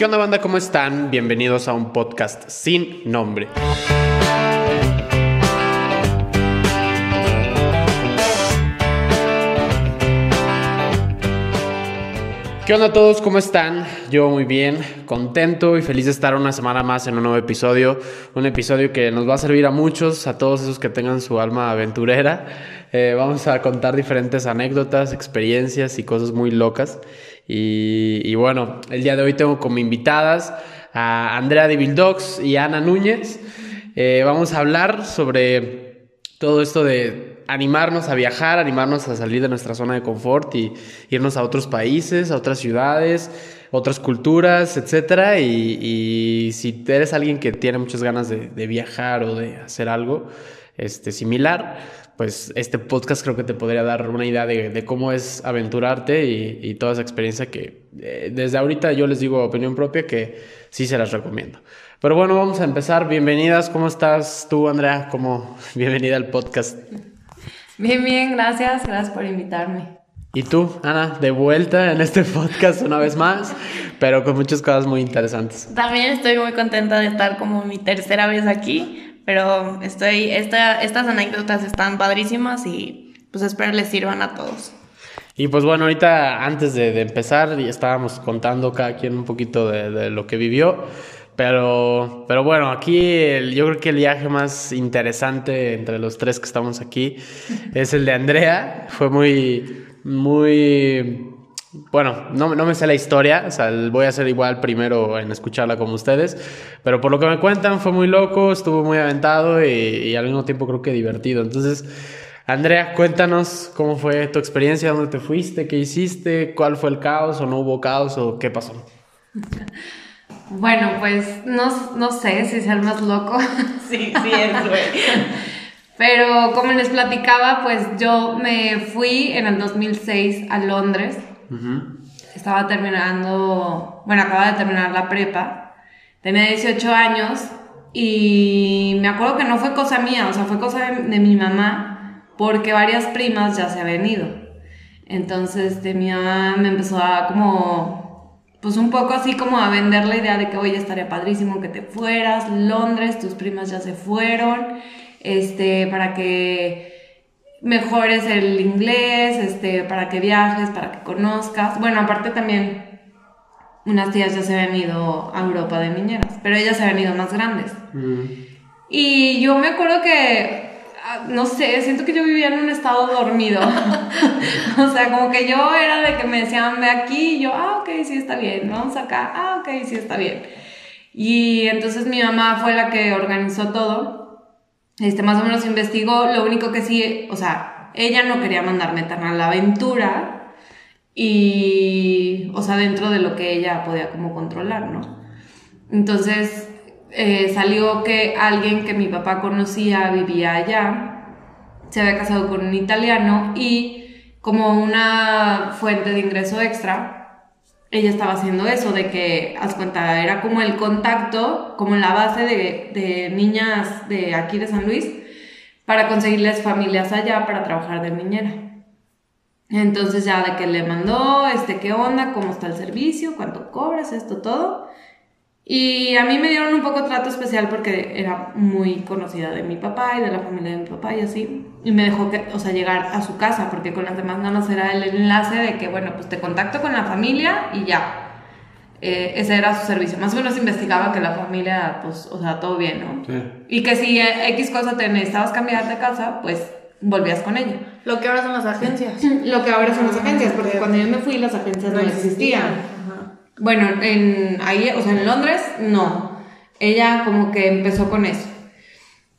¿Qué onda banda? ¿Cómo están? Bienvenidos a un podcast sin nombre. ¿Qué onda a todos? ¿Cómo están? Yo muy bien, contento y feliz de estar una semana más en un nuevo episodio. Un episodio que nos va a servir a muchos, a todos esos que tengan su alma aventurera. Eh, vamos a contar diferentes anécdotas, experiencias y cosas muy locas. Y, bueno, el día de hoy tengo como invitadas a Andrea de Vildox y Ana Núñez. Eh, vamos a hablar sobre todo esto de animarnos a viajar, animarnos a salir de nuestra zona de confort y irnos a otros países, a otras ciudades, otras culturas, etc. Y, si eres alguien que tiene muchas ganas de, de viajar o de hacer algo este, similar, pues este podcast creo que te podría dar una idea de, cómo es aventurarte y, toda esa experiencia que eh, desde ahorita yo les digo opinión propia que sí se las recomiendo. Pero bueno, vamos a empezar. Bienvenidas, ¿cómo estás tú, Andrea? Como bienvenida al podcast. Bien, bien, gracias, gracias por invitarme. Y tú, Ana, de vuelta en este podcast una vez más, pero con muchas cosas muy interesantes. También estoy muy contenta de estar como mi tercera vez aquí pero estoy, esta, estas anécdotas están padrísimas y pues espero les sirvan a todos. Y pues bueno, ahorita antes de, empezar estábamos contando cada quien un poquito de, lo que vivió. Pero, pero bueno, aquí yo creo que el viaje más interesante entre los tres que estamos aquí es el de Andrea. Fue muy, muy bueno, no, no, me sé la historia, o sea, voy a ser igual primero en escucharla como ustedes, pero por lo que me cuentan fue muy loco, estuvo muy aventado y, al mismo tiempo creo que divertido. Entonces, Andrea, cuéntanos cómo fue tu experiencia, dónde te fuiste, qué hiciste, cuál fue el caos o no hubo caos o qué pasó. Bueno, pues no, no sé si es el más loco. sí, sí es, güey. Pero como les platicaba, pues yo me fui en el 2006 a Londres estaba terminando, bueno, acababa de terminar la prepa, tenía 18 años y me acuerdo que no fue cosa mía, o sea, fue cosa de, mi mamá, porque varias primas ya se habían ido. Entonces mi mamá me empezó a como, pues un poco así como a vender la idea de que hoy estaría padrísimo que te fueras, Londres, tus primas ya se fueron, este, para que mejores el inglés, este, para que viajes, para que conozcas. Bueno, aparte también unas tías ya se habían ido a Europa de niñeras, pero ellas se habían ido más grandes. Mm. Y yo me acuerdo que, ah, no sé, siento que yo vivía en un estado dormido. o sea, como que yo era de que me decían, ve aquí, y yo, ah, ok, sí está bien, vamos acá, ah, ok, sí está bien. Y entonces mi mamá fue la que organizó todo este, más o menos investigó, lo único que sí, o sea, ella no quería mandarme tan a la aventura y, o sea, dentro de lo que ella podía como controlar, ¿no? Entonces eh, salió que alguien que mi papá conocía vivía allá, se había casado con un italiano y como una fuente de ingreso extra, ella estaba haciendo eso, de que, haz cuenta, era como el contacto, como la base de, niñas de aquí de San Luis, para conseguirles familias allá para trabajar de niñera. Entonces ya de que le mandó, este, qué onda, cómo está el servicio, cuánto cobras, esto, todo. Y a mí me dieron un poco trato especial porque era muy conocida de mi papá y de la familia de mi papá y así. Y me dejó, que, o sea, llegar a su casa porque con las demás nada más era el enlace de que, bueno, pues te contacto con la familia y ya. Eh, ese era su servicio. Más o menos investigaba que la familia, pues, o sea, todo bien, ¿no? Sí. Y que si X cosa te necesitabas cambiar de casa, pues volvías con ella. Lo que ahora son las agencias. Lo que ahora son las agencias, porque cuando yo me fui las agencias no, existían. Bueno, en ahí, o sea, en Londres, no. Ella como que empezó con eso.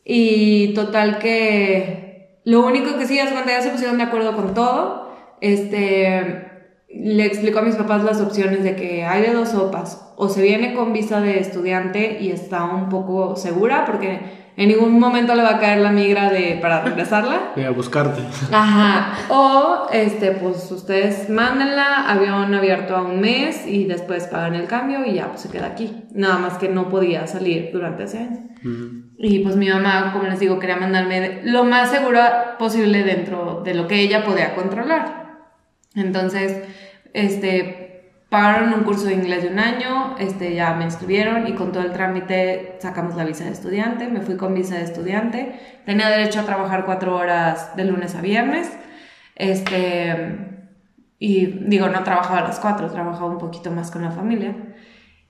Y total que lo único que sí es cuando ya se pusieron de acuerdo con todo, este le explicó a mis papás las opciones de que hay de dos sopas, o se viene con visa de estudiante y está un poco segura porque en ningún momento le va a caer la migra de, para regresarla. Voy a buscarte. Ajá. O, este, pues ustedes mándenla, avión abierto a un mes y después pagan el cambio y ya, pues se queda aquí. Nada más que no podía salir durante ese año. Y pues mi mamá, como les digo, quería mandarme lo más seguro posible dentro de lo que ella podía controlar. Entonces, este, pagaron un curso de inglés de un año, este, ya me inscribieron y con todo el trámite sacamos la visa de estudiante, me fui con visa de estudiante, tenía derecho a trabajar cuatro horas de lunes a viernes, este, y digo, no trabajaba a las cuatro, trabajaba un poquito más con la familia.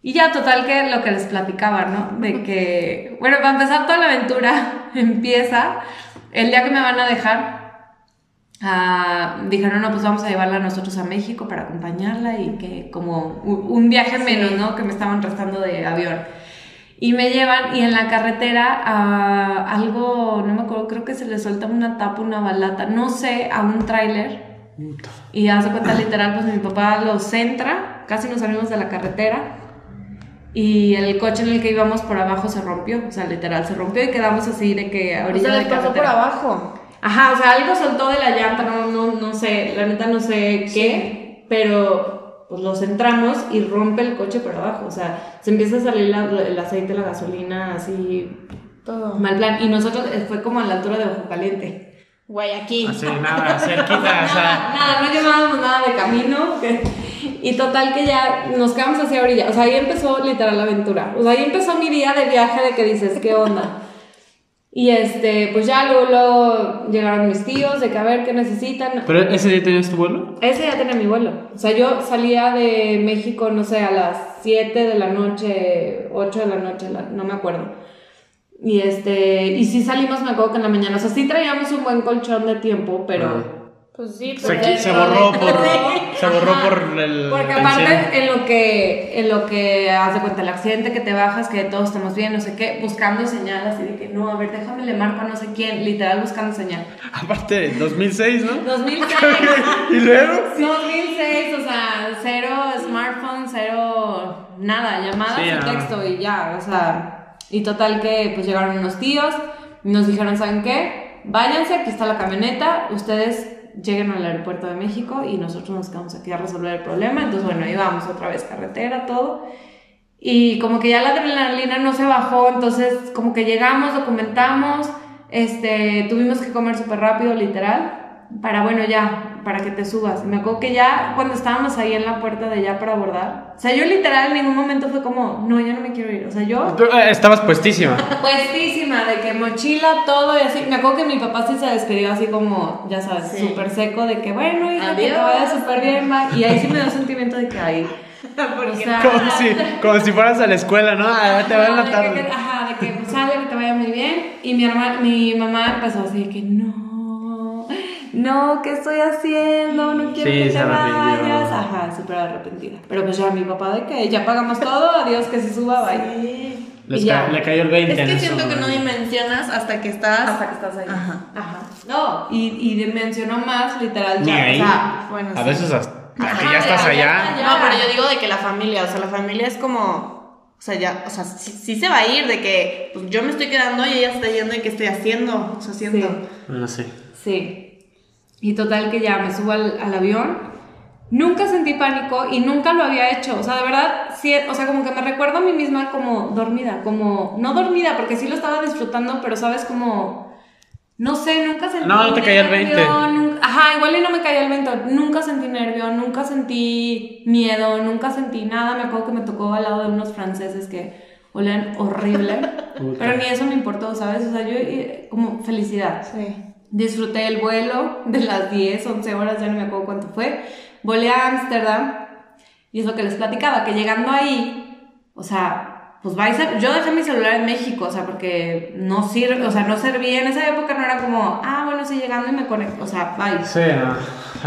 Y ya, total, que lo que les platicaba, ¿no? De que, bueno, para empezar toda la aventura empieza el día que me van a dejar. ah, dijeron, no, pues vamos a llevarla nosotros a México para acompañarla y que como un viaje menos, ¿no? Que me estaban restando de avión. Y me llevan y en la carretera a algo, no me acuerdo, creo que se le suelta una tapa, una balata, no sé, a un tráiler. Y ya se cuenta literal, pues mi papá lo centra, casi nos salimos de la carretera. Y el coche en el que íbamos por abajo se rompió, o sea, literal se rompió y quedamos así de que O ahorita sea, les pasó por abajo. Ajá, o sea, algo soltó de la llanta, no, no, no sé, la neta no sé qué, pero pues lo centramos y rompe el coche por abajo, o sea, se empieza a salir la- el aceite, la gasolina, así, Todo. mal plan. Y nosotros eh, fue como a la altura de Ojo Caliente. Guayaquil. Así, nada, cerquita, o sea. Nada, no llevábamos nada de camino. que- Y total que ya nos quedamos hacia orilla. O sea, ahí empezó literal la aventura. O sea, ahí empezó mi día de viaje de que dices, ¿qué onda? Y este, pues ya luego, luego llegaron mis tíos de que a ver qué necesitan. ¿Pero ese día tenías tu vuelo? Ese ya tenía mi vuelo. O sea, yo salía de México, no sé, a las 7 de la noche, 8 de la noche, no me acuerdo. Y este, y sí salimos, me acuerdo que en la mañana. O sea, sí traíamos un buen colchón de tiempo, pero. Pues sí, Se, pero. se borró por. Se borró por el. Porque aparte, en lo que, en lo que haz de cuenta el accidente, que te bajas, que todos estamos bien, no sé qué, buscando señal así de que no, a ver, déjame le marco a no sé quién, literal buscando señal. Aparte, 2006, ¿no? 2006. y luego. 2006, o sea, cero smartphone, cero nada, llamadas Sí, y nada. texto y ya, o sea, y total que pues llegaron unos tíos, nos dijeron, ¿saben qué? Váyanse, aquí está la camioneta, ustedes lleguen al aeropuerto de México y nosotros nos quedamos aquí a resolver el problema, entonces bueno, íbamos otra vez carretera, todo. Y como que ya la adrenalina no se bajó, entonces como que llegamos, documentamos, este, tuvimos que comer súper rápido, literal, para bueno, ya, para que te subas. Me acuerdo que ya cuando estábamos ahí en la puerta de ya para abordar, o sea, yo literal en ningún momento fue como, no, ya no me quiero ir, o sea, yo Tú, eh, Estabas puestísima. puestísima de que mochila, todo y así. Me acuerdo que mi papá sí se despidió así como, ya sabes, Sí. súper seco de que bueno, hija, que te vaya súper bien, bye. Y ahí sí me dio sentimiento de que ahí. O sea, Como si, como si fueras a la escuela, ¿no? Ah, te va en la de tarde. que- ajá, de que pues, sale, que te vaya muy bien. Y mi hermana, mi mamá empezó así de que no, no, ¿qué estoy haciendo? No quiero Sí, que se te vayas. Ajá, súper arrepentida. Pero pues ya mi papá de que ya pagamos todo, adiós, que se suba, bye. Sí. Les ca- le cayó el 20. Es en que eso, siento que no ¿no? dimensionas hasta que estás. Hasta que estás ahí. Ajá. Ajá. No, y, y dimensionó más, literal, Ni ya. ahí. O sea, Bueno, A sí. veces hasta que Ajá, ya estás allá. No, pero yo digo de que la familia, o sea, la familia es como. O sea, ya, o sea, sí, sí se va a ir, de que pues, yo me estoy quedando y ella está yendo y qué estoy haciendo. O sea, siento. Sí. Bueno, sí. Sí. Y total que ya me subo al, al avión. Nunca sentí pánico y nunca lo había hecho. O sea, de verdad, sí, o sea, como que me recuerdo a mí misma como dormida, como, no dormida, porque sí lo estaba disfrutando, pero sabes, como, no sé, nunca sentí No, no te caía el nervio, 20. nunca- ajá, igual y no me caía el 20. Nunca sentí nervio, nunca sentí miedo, nunca sentí nada. Me acuerdo que me tocó al lado de unos franceses que olían horrible, pero ni eso me importó, ¿sabes? O sea, yo, eh, como felicidad. Sí. Disfruté el vuelo de las 10, 11 horas, ya no me acuerdo cuánto fue. Volé a Ámsterdam y es lo que les platicaba, que llegando ahí, o sea, pues vais a... Yo dejé mi celular en México, o sea, porque no sirve, o sea, no servía. En esa época no era como, ah, bueno, sí, llegando y me conecto, o sea, bye. Sí, no.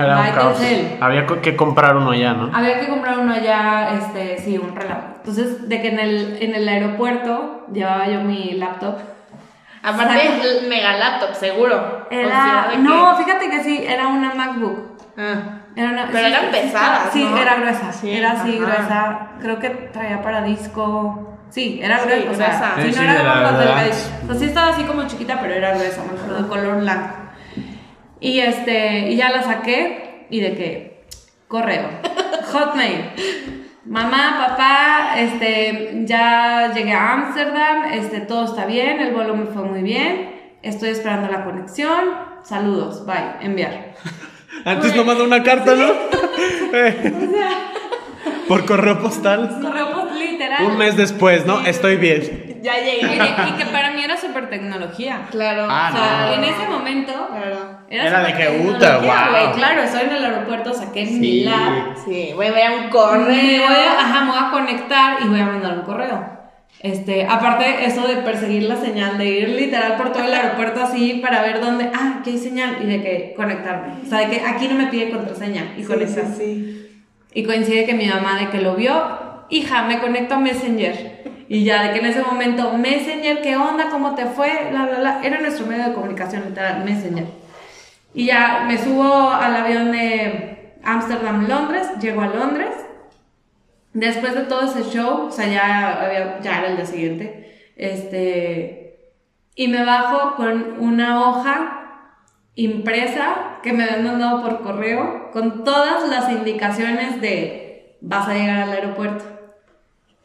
Era un Bye, caos. Telcel. Había que comprar uno ya, ¿no? Había que comprar uno allá, este, sí, un relajo. Entonces, de que en el, en el aeropuerto llevaba yo mi laptop. Aparte, el mega laptop, seguro. Era... O que- No, fíjate que sí, era una MacBook. Ah. Era una- Pero eran pesadas, Sí, ¿no? era gruesa. Sí, era así, ajá. gruesa. Creo que traía para disco. Sí, era Sí, gruesa. O sea, gruesa. sí, Sí, no sí, era como las delgaditas. O sea, sí estaba así como chiquita, pero era gruesa, me acuerdo, de color blanco. Y este, y ya la saqué y de que correo, Hotmail. Mamá, papá, este, ya llegué a Ámsterdam, este, todo está bien, el vuelo me fue muy bien, estoy esperando la conexión, saludos, bye, enviar. Antes no mandó una carta, ¿no? Eh, Por correo postal. Correo literal. Un mes después, ¿no? Estoy bien. Ya llegué. Oye, y que para mí era súper tecnología. Claro. Ah, O sea, no. en ese momento Claro. Era de que, puta, guau. güey. Claro, estoy en el aeropuerto, saqué mi lab. Sí, voy a ver un correo. voy a, ajá, me voy a conectar y voy a mandar un correo. Este, aparte, eso de perseguir la señal, de ir literal por todo el aeropuerto así para ver dónde, ah, aquí hay señal, y de que conectarme. O sea, de que aquí no me pide contraseña y Sí, conectar. sí, sí. Y coincide que mi mamá de que lo vio, hija, me conecto a Messenger. Y ya de que en ese momento, Messenger, ¿qué onda? ¿Cómo te fue? La, la, la. Era nuestro medio de comunicación literal, Messenger. Y ya me subo al avión de Ámsterdam, Londres, llego a Londres. Después de todo ese show, o sea, ya, había- ya era el día siguiente, este, y me bajo con una hoja impresa que me habían mandado por correo con todas las indicaciones de vas a llegar al aeropuerto,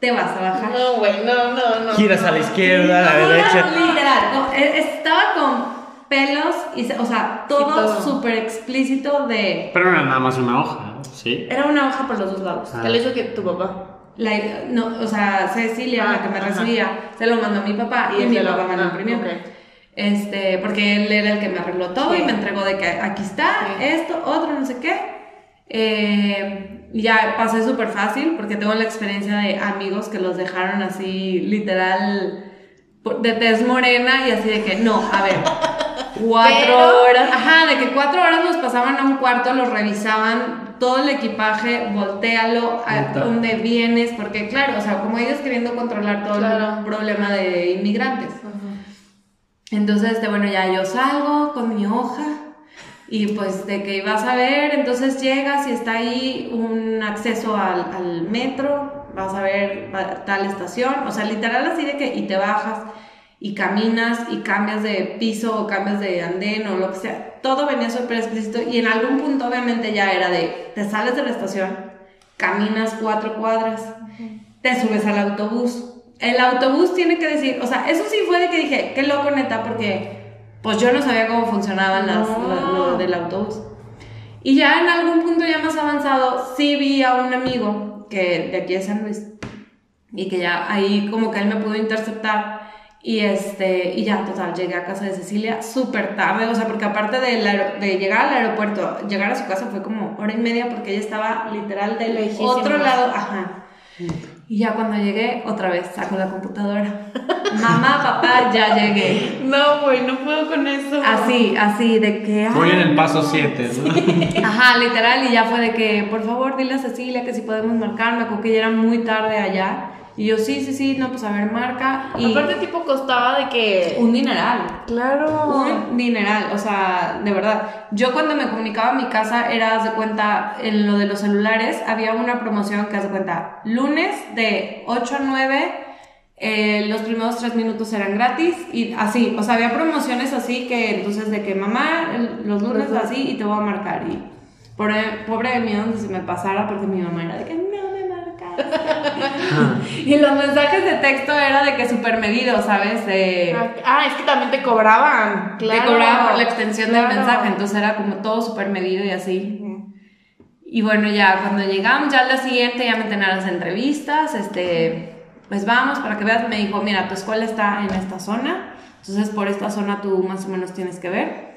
te vas a bajar. No, güey, no, no, no. Giras a la izquierda, a la no, derecha. literal, no, e- estaba con pelos y, o sea, todo todo. súper explícito de... Pero no era nada más una hoja, ¿sí? Era una hoja por los dos lados. Ah. Te lo hizo que tu papá. La, no, o sea, Cecilia, Ah, la que me ajá. recibía, se lo mandó a mi papá y, Y mi lo- papá me lo ah, imprimió. ok. Este, porque él era el que me arregló todo Sí. y me entregó de que aquí está, Sí. esto, otro, no sé qué. Eh, ya pasé súper fácil porque tengo la experiencia de amigos que los dejaron así, literal, de tez morena y así de que no, a ver. Cuatro Pero- horas, ajá, de que cuatro horas nos pasaban a un cuarto, los revisaban, todo el equipaje, voltealo, a dónde vienes, porque claro, o sea, como ellos queriendo controlar todo el Claro. problema de inmigrantes. Entonces, este, bueno, ya yo salgo con mi hoja y pues de que ibas a ver, entonces llegas y está ahí un acceso al, al metro, vas a ver tal estación, o sea, literal así de que y te bajas y caminas y cambias de piso o cambias de andén o lo que sea, todo venía súper explícito y en algún punto obviamente ya era de, te sales de la estación, caminas cuatro cuadras, te subes al autobús. El autobús tiene que decir, o sea, eso sí fue de que dije, qué loco neta, porque pues yo no sabía cómo funcionaban las, No. la- lo del autobús. Y ya en algún punto ya más avanzado, sí vi a un amigo que de aquí de San Luis y que ya ahí como que él me pudo interceptar y este y ya total llegué a casa de Cecilia súper tarde o sea porque aparte aero- de llegar al aeropuerto llegar a su casa fue como hora y media porque ella estaba literal del otro lado ajá y ya cuando llegué otra vez saco la computadora. Mamá papá ya llegué. No, güey, no puedo con eso. así así de que Voy en "Ay, el paso 7, ¿no? Ajá, literal, y ya fue de que, por favor, dile a Cecilia que si podemos marcar, me acuerdo que ya era muy tarde allá, y yo, sí, sí, sí, no, pues a ver, marca, y Aparte, tipo, costaba de que. un dineral, Claro. un dineral, o sea, de verdad, yo cuando me comunicaba a mi casa, era, haz de cuenta, en lo de los celulares, había una promoción que, haz de cuenta, lunes de 8 a 9, eh, los primeros tres minutos eran gratis y así, o sea, había promociones así que entonces de que mamá, los lunes así y te voy a marcar y pobre, pobre de mí donde se me pasara porque mi mamá era de que no. y los mensajes de texto era de que súper medido, ¿sabes? De, Ah, es que también te cobraban. te Claro. cobraban por la extensión del mensaje, entonces era como todo súper medido y así. Y bueno, ya cuando llegamos, ya al día siguiente ya me tenían las entrevistas, este, pues vamos, para que veas, me dijo, mira, tu escuela está en esta zona, entonces por esta zona tú más o menos tienes que ver.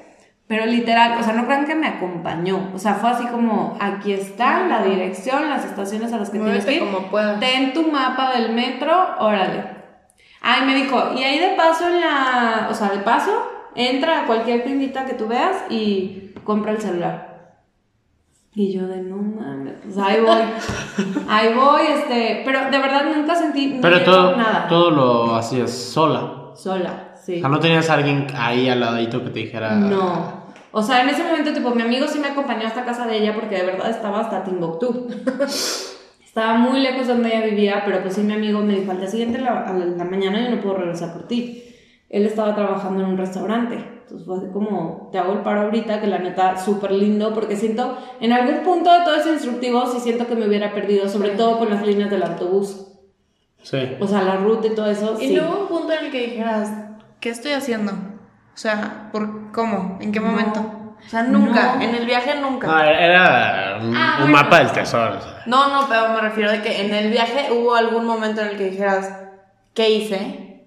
Pero literal, o sea, no crean que me acompañó, o sea, fue así como, aquí está la dirección, las estaciones a las que tienes que Muévete ir. como puedas. Ten tu mapa del metro, órale. Ay, me dijo, y ahí de paso en la, o sea, de paso, entra a cualquier tiendita que tú veas y compra el celular. Y yo de no mames, pues ahí voy. ahí voy, este, pero de verdad nunca sentí Pero miedo, todo, nada. todo lo hacías sola. Sola, sí. O sea, no tenías a alguien ahí al ladito que te dijera. No. O sea, en ese momento, tipo, mi amigo sí me acompañó hasta casa de ella porque de verdad estaba hasta Timbuktu. estaba muy lejos de donde ella vivía, pero pues sí, mi amigo me dijo, al día siguiente, la- a la, la mañana, yo no puedo regresar por ti. Él estaba trabajando en un restaurante. Entonces fue así como, te hago el paro ahorita, que la neta, súper lindo, porque siento, en algún punto de todo ese instructivo, sí siento que me hubiera perdido, sobre todo con las líneas del autobús. Sí. O sea, la ruta y todo eso. Y sí. no hubo un punto en el que dijeras, ¿qué estoy haciendo? O sea, ¿por cómo? ¿En qué No. momento? O sea, nunca. No. En el viaje nunca. No, era un, Ah, un bueno. mapa del tesoro. o sea. No, no, pero me refiero de que en el viaje hubo algún momento en el que dijeras, ¿qué hice?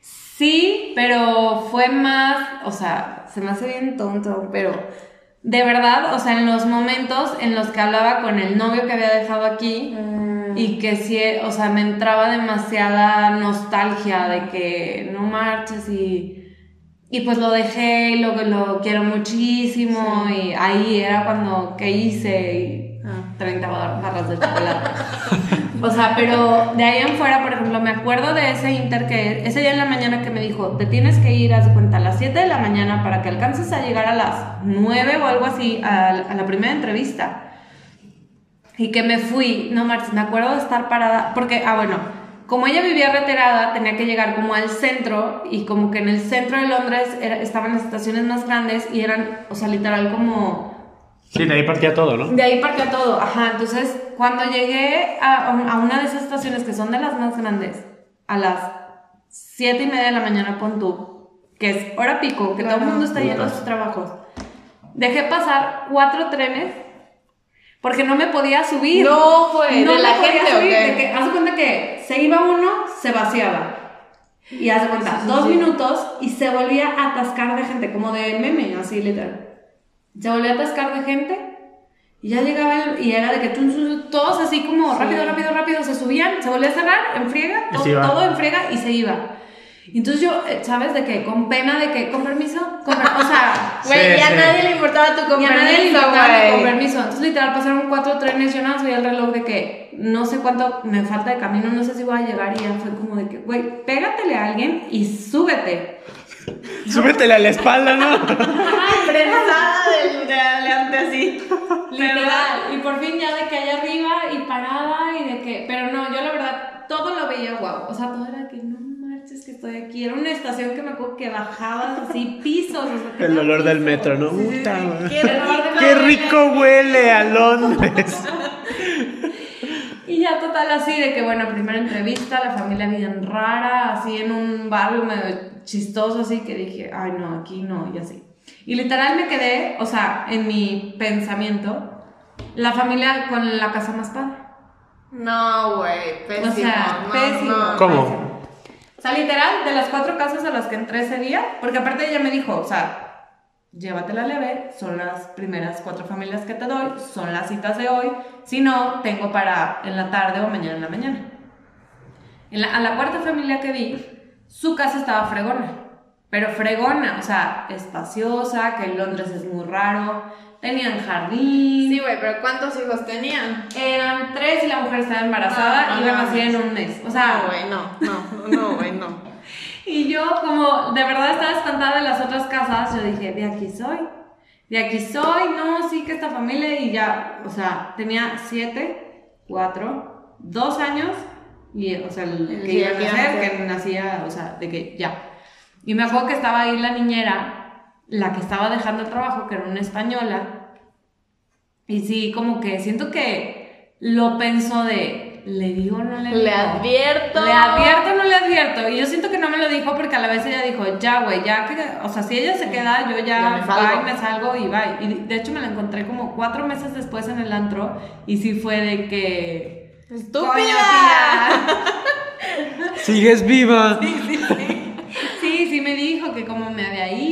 Sí, pero fue más, o sea, se me hace bien tonto, pero de verdad, o sea, en los momentos en los que hablaba con el novio que había dejado aquí y que sí, o sea, me entraba demasiada nostalgia de que no marches y, y pues lo dejé y lo, lo quiero muchísimo y ahí era cuando, ¿qué hice? Y. 30 bar- barras de chocolate. O sea, pero de ahí en fuera, por ejemplo, me acuerdo de ese inter que ese día en la mañana que me dijo, te tienes que ir, haz de cuenta, a las 7 de la mañana para que alcances a llegar a las 9 o algo así a, a la primera entrevista. Y que me fui, no marches, me acuerdo de estar parada, porque, ah, bueno, como ella vivía retirada, tenía que llegar como al centro y como que en el centro de Londres era- estaban las estaciones más grandes y eran, o sea, literal como Sí, de ahí partía todo, ¿no? de ahí partió todo, ajá. Entonces, cuando llegué a, a una de esas estaciones que son de las más grandes, a las siete y media de la mañana, pon tú, que es hora pico, que todo el mundo está yendo a sus trabajos, dejé pasar cuatro trenes porque no me podía subir. No, güey, No ¿de me la podía gente subir, qué? de que, haz cuenta que se iba uno, se vaciaba. Y haz cuenta, dos minutos y se volvía a atascar de gente, como de meme, así literal. Se volvía a atascar de gente y ya llegaba el- y era de que todos así como rápido, rápido, rápido se subían, se volvía a cerrar en friega, todo, todo en friega y se iba. Entonces yo, eh, ¿sabes? De que con pena de que, con permiso, con per- o sea, Güey, Sí, ya sí. nadie le importaba tu y a compromiso, nadie le importaba con permiso. Entonces, literal, pasaron cuatro trenes. Yo nada más el reloj de que no sé cuánto me falta de camino, no sé si voy a llegar. Y ya fue como de que, güey, pégatele a alguien y súbete. Súbetele a la espalda, ¿no? Prensada del de adelante así. Literal. Y por fin ya de que allá arriba y parada y de que. Pero no, yo la verdad, todo lo veía guau. O sea, todo era que no marches que estoy aquí. Era una estación que me acuerdo que bajabas así pisos. o sea, El olor del metro, ¿no? Sí, sí, sí. Qué de Qué rico huele a Londres. Y ya total así de que, bueno, primera entrevista, la familia bien rara, así en un barrio medio chistoso, así que dije, ay no, aquí no, y así. Y literal me quedé, o sea, en mi pensamiento, la familia con la casa más padre. No, güey, pésimo. O sea, no, pésimo. no. ¿Cómo? O sea, literal, de las cuatro casas a las que entré ese día, porque aparte ella me dijo, o sea, llévatela leve, son las primeras cuatro familias que te doy, son las citas de hoy, si no, tengo para en la tarde o mañana en la mañana. En la- a la cuarta familia que vi, su casa estaba fregona, pero fregona, o sea, espaciosa, que en Londres es muy raro, tenían jardín, Sí, güey, pero ¿cuántos hijos tenían? eran tres y la mujer estaba embarazada, No, no, iban a nacer en un mes, o sea, No, güey, no, no, no, güey, no. Y yo, como de verdad estaba espantada de las otras casas, yo dije, de aquí soy. De aquí soy, no, sí que esta familia y ya, o sea, tenía siete, cuatro, dos años y, o sea, el El que iba a nacer. que nacía, o sea, de que ya. Y me acuerdo que estaba ahí la niñera, la que estaba dejando el trabajo, que era una española, y sí, como que siento que lo pensó de, ¿le digo o no le digo? Le advierto. Le advierto o no le advierto. Y yo siento que no me lo dijo porque a la vez ella dijo, ya, güey, ya que. O sea, si ella se queda, yo ya, Ya me salgo. bye, me salgo y bye. Y de hecho me la encontré como cuatro meses después en el antro y sí fue de que. ¡Estúpida! Sigues viva. Sí, sí me dijo que como me había ido,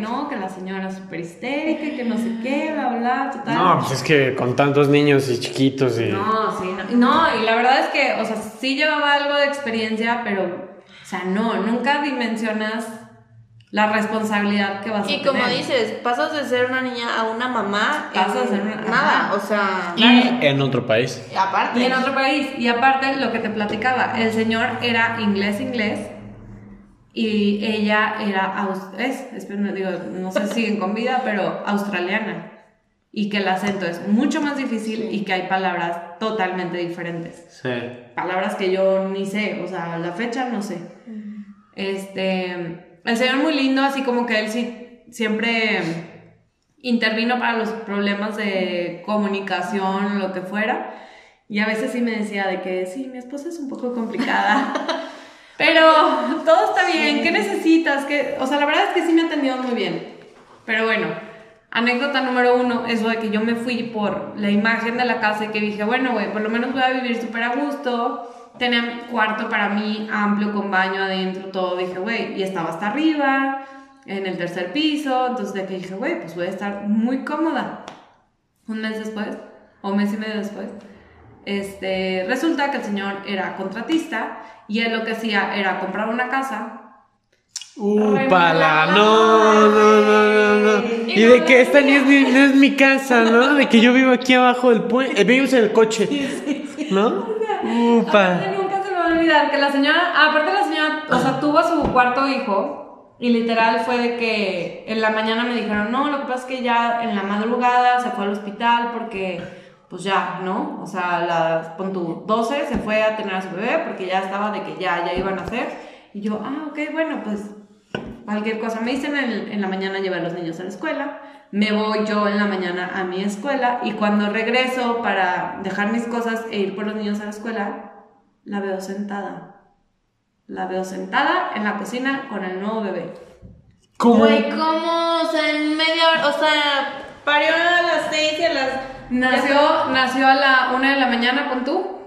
no, que la señora era súper histérica, que no sé qué, bla, bla, total. No, pues es que con tantos niños y chiquitos y. No, sí, no. No, y la verdad es que, o sea, sí llevaba algo de experiencia, pero, o sea, no, nunca dimensionas la responsabilidad que vas a Y tener. como dices, pasas de ser una niña a una mamá. Pasas a ser una- Nada, ajá. o sea. Y en otro país. Aparte. Y en otro país. Y aparte, lo que te platicaba, el señor era inglés, inglés. Y ella era es, espérame, digo, no sé si siguen con vida, pero australiana. Y que el acento es mucho más difícil y que hay palabras totalmente diferentes. Sí. palabras que yo ni sé, o sea, la fecha no sé. Este, el señor muy lindo, así como que él sí siempre intervino para los problemas de comunicación, lo que fuera. Y a veces sí me decía de que sí, mi esposa es un poco complicada. Pero todo está bien, ¿qué necesitas? ¿Qué? O sea, la verdad es que sí me ha atendido muy bien. Pero bueno, Anécdota número uno, eso de que yo me fui por la imagen de la casa y que dije, bueno, güey, por lo menos voy a vivir súper a gusto. Tenía cuarto para mí amplio, con baño adentro, todo. Dije, güey, y estaba hasta arriba, en el tercer piso. Entonces de que dije, güey, pues voy a estar muy cómoda. Un mes después, o un mes y medio después, este, resulta que el señor era contratista y él lo que hacía era comprar una casa Upala, no, no, no, no, no. Y de que esta ni es, ni- no es mi casa, ¿no? De que yo vivo aquí abajo del puente. Vivimos en el coche. ¿No? Upa. Nunca se me va a olvidar que la señora, aparte la señora, o sea, tuvo a su cuarto hijo y literal fue de que en la mañana me dijeron, no, lo que pasa es que ya en la madrugada se fue al hospital porque, pues ya, ¿no? O sea, las, pon tu 12 se fue a tener a su bebé porque ya estaba de que ya, ya iban a hacer. Y yo, ah, ok, bueno, pues cualquier cosa. Me dicen en, en la mañana llevar a los niños a la escuela. Me voy yo en la mañana a mi escuela y cuando regreso para dejar mis cosas e ir por los niños a la escuela, la veo sentada. La veo sentada en la cocina con el nuevo bebé. ¿Cómo? Güey, ¿cómo? O sea, en media hora, o sea, parió a las seis y a las... Nació, nació a la una de la mañana, con tú,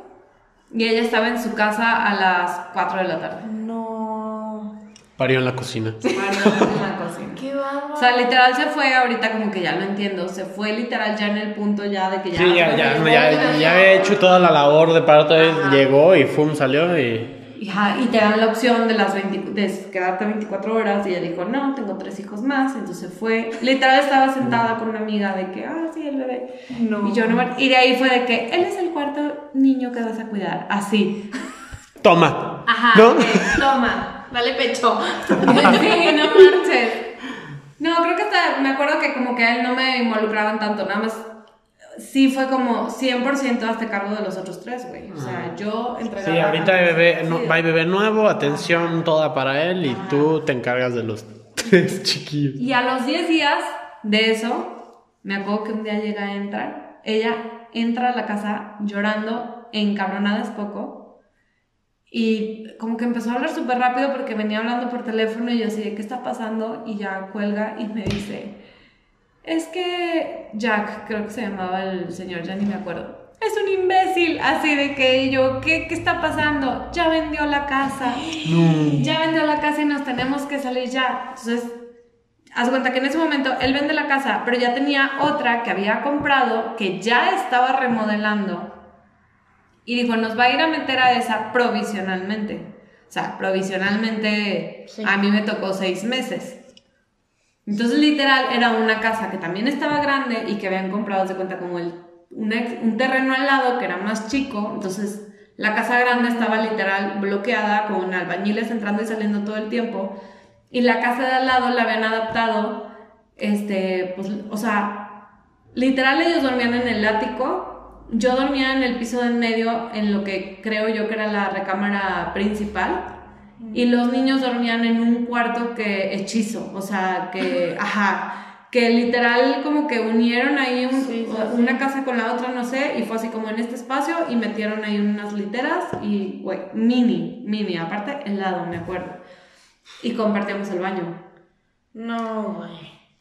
y ella estaba en su casa a las 4 de la tarde. No. Parió en la cocina. Marió en la cocina. Qué bárbaro. O sea, literal se fue, ahorita como que ya lo entiendo, se fue literal ya en el punto ya de que ya... Sí, ya, ya, ya, ya había hecho toda la labor de parto. Llegó y fum, salió y. Y, ajá, y te dan la opción de las 20 de quedarte 24 horas y ella dijo, no, tengo tres hijos más, entonces fue, literal estaba sentada con una amiga de que, ah, sí, el bebé. No. Y yo no me- y de ahí fue de que, él es el cuarto niño que vas a cuidar, así. Toma. Ajá. ¿No? Toma, dale pecho. sí, no marches. No, creo que hasta, me acuerdo que como que a él no me involucraban tanto, nada más, sí fue como 100% hasta cargo de los otros tres, güey. O sea, yo entregaba... Sí, ahorita hay bebé, no, hay bebé nuevo, atención toda para él y tú te encargas de los tres chiquillos. Y a los 10 días de eso, me acuerdo que un día llega a entrar. Ella entra a la casa llorando, encabronada es poco. Y como que empezó a hablar súper rápido porque venía hablando por teléfono y yo así, de, ¿qué está pasando? Y ya cuelga y me dice, es que Jack, creo que se llamaba el señor, ya ni me acuerdo. Es un imbécil, así de que yo, ¿qué, qué está pasando? Ya vendió la casa. Ya vendió la casa y nos tenemos que salir ya. Entonces, haz cuenta que en ese momento él vende la casa, pero ya tenía otra que había comprado, que ya estaba remodelando. Y dijo, nos va a ir a meter a esa provisionalmente. O sea, provisionalmente Sí. a mí me tocó seis meses. Entonces, literal, era una casa que también estaba grande y que habían comprado, de cuenta, como el, un, un terreno al lado que era más chico. Entonces, la casa grande estaba literal bloqueada con albañiles entrando y saliendo todo el tiempo. Y la casa de al lado la habían adaptado, este, pues, o sea, literal ellos dormían en el ático. Yo dormía en el piso de en medio, en lo que creo yo que era la recámara principal. Y los niños dormían en un cuarto que hechizo, o sea, que, ajá, que literal como que unieron ahí un- Sí, sí, sí. una casa con la otra, no sé, y fue así como en este espacio y metieron ahí unas literas y, güey, mini, mini, aparte helado, me acuerdo. Y compartíamos el baño. No, güey.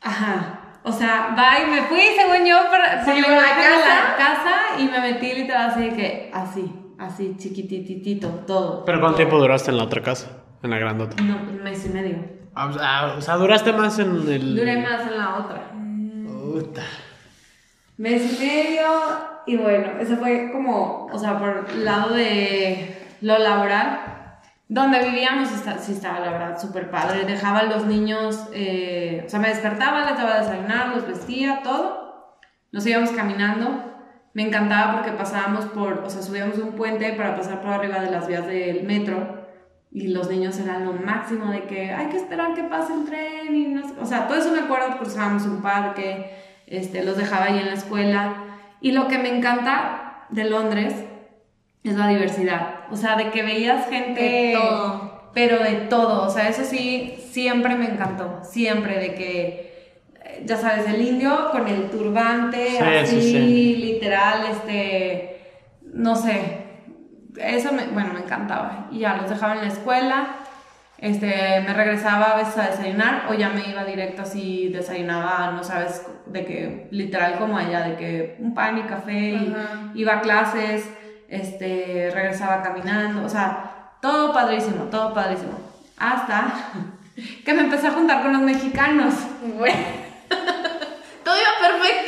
Ajá. O sea, y me fui, según yo, por, la casa. la casa y me metí literal así que, así, así, chiquititito, todo. ¿Pero cuánto todo. tiempo duraste en la otra casa? En la grandota. No, un mes y medio. Ah, o sea, o sea, duraste más en el. Duré más en la otra. Puta. Mes y medio. Y bueno, eso fue como, o sea, por el lado de lo laboral. Donde vivíamos está- sí estaba, la verdad, súper padre. Dejaba a los niños, eh, o sea, me despertaba, les daba a desayunar, los vestía, todo. Nos íbamos caminando. Me encantaba porque pasábamos por, o sea, subíamos un puente para pasar por arriba de las vías del metro. Y los niños eran lo máximo de que hay que esperar que pase el tren. Y no sé- o sea, todo eso me acuerdo, cruzábamos un parque, este, los dejaba ahí en la escuela. Y lo que me encanta de Londres es la diversidad. O sea, de que veías gente... De todo. Pero de todo. O sea, eso sí, siempre me encantó. Siempre, de que, ya sabes, el indio con el turbante, Sí, así, sí, sí. literal, este, no sé. Eso, me, bueno, me encantaba. Y ya los dejaba en la escuela. este, me regresaba a veces a desayunar o ya me iba directo así, desayunaba, no sabes, de que literal como ella, de que un pan y café y iba a clases, este, regresaba caminando, o sea, todo padrísimo, todo padrísimo. Hasta que me empecé a juntar con los mexicanos.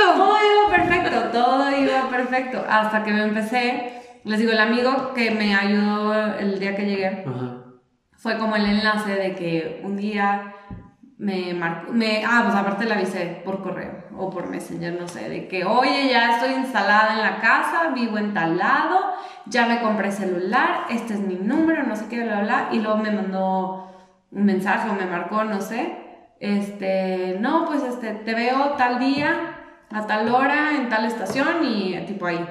Perfecto. Todo iba perfecto, todo iba perfecto. Hasta que me empecé, les digo, el amigo que me ayudó el día que llegué. Ajá. Fue como el enlace de que un día me marcó, me, ah, pues aparte le avisé por correo o por Messenger, no sé, de que, oye, ya estoy instalada en la casa, vivo en tal lado, ya me compré celular, este es mi número, no sé qué, bla, bla, y luego me mandó un mensaje o me marcó, no sé, este, no, pues este, te veo tal día, a tal hora, en tal estación y tipo ahí.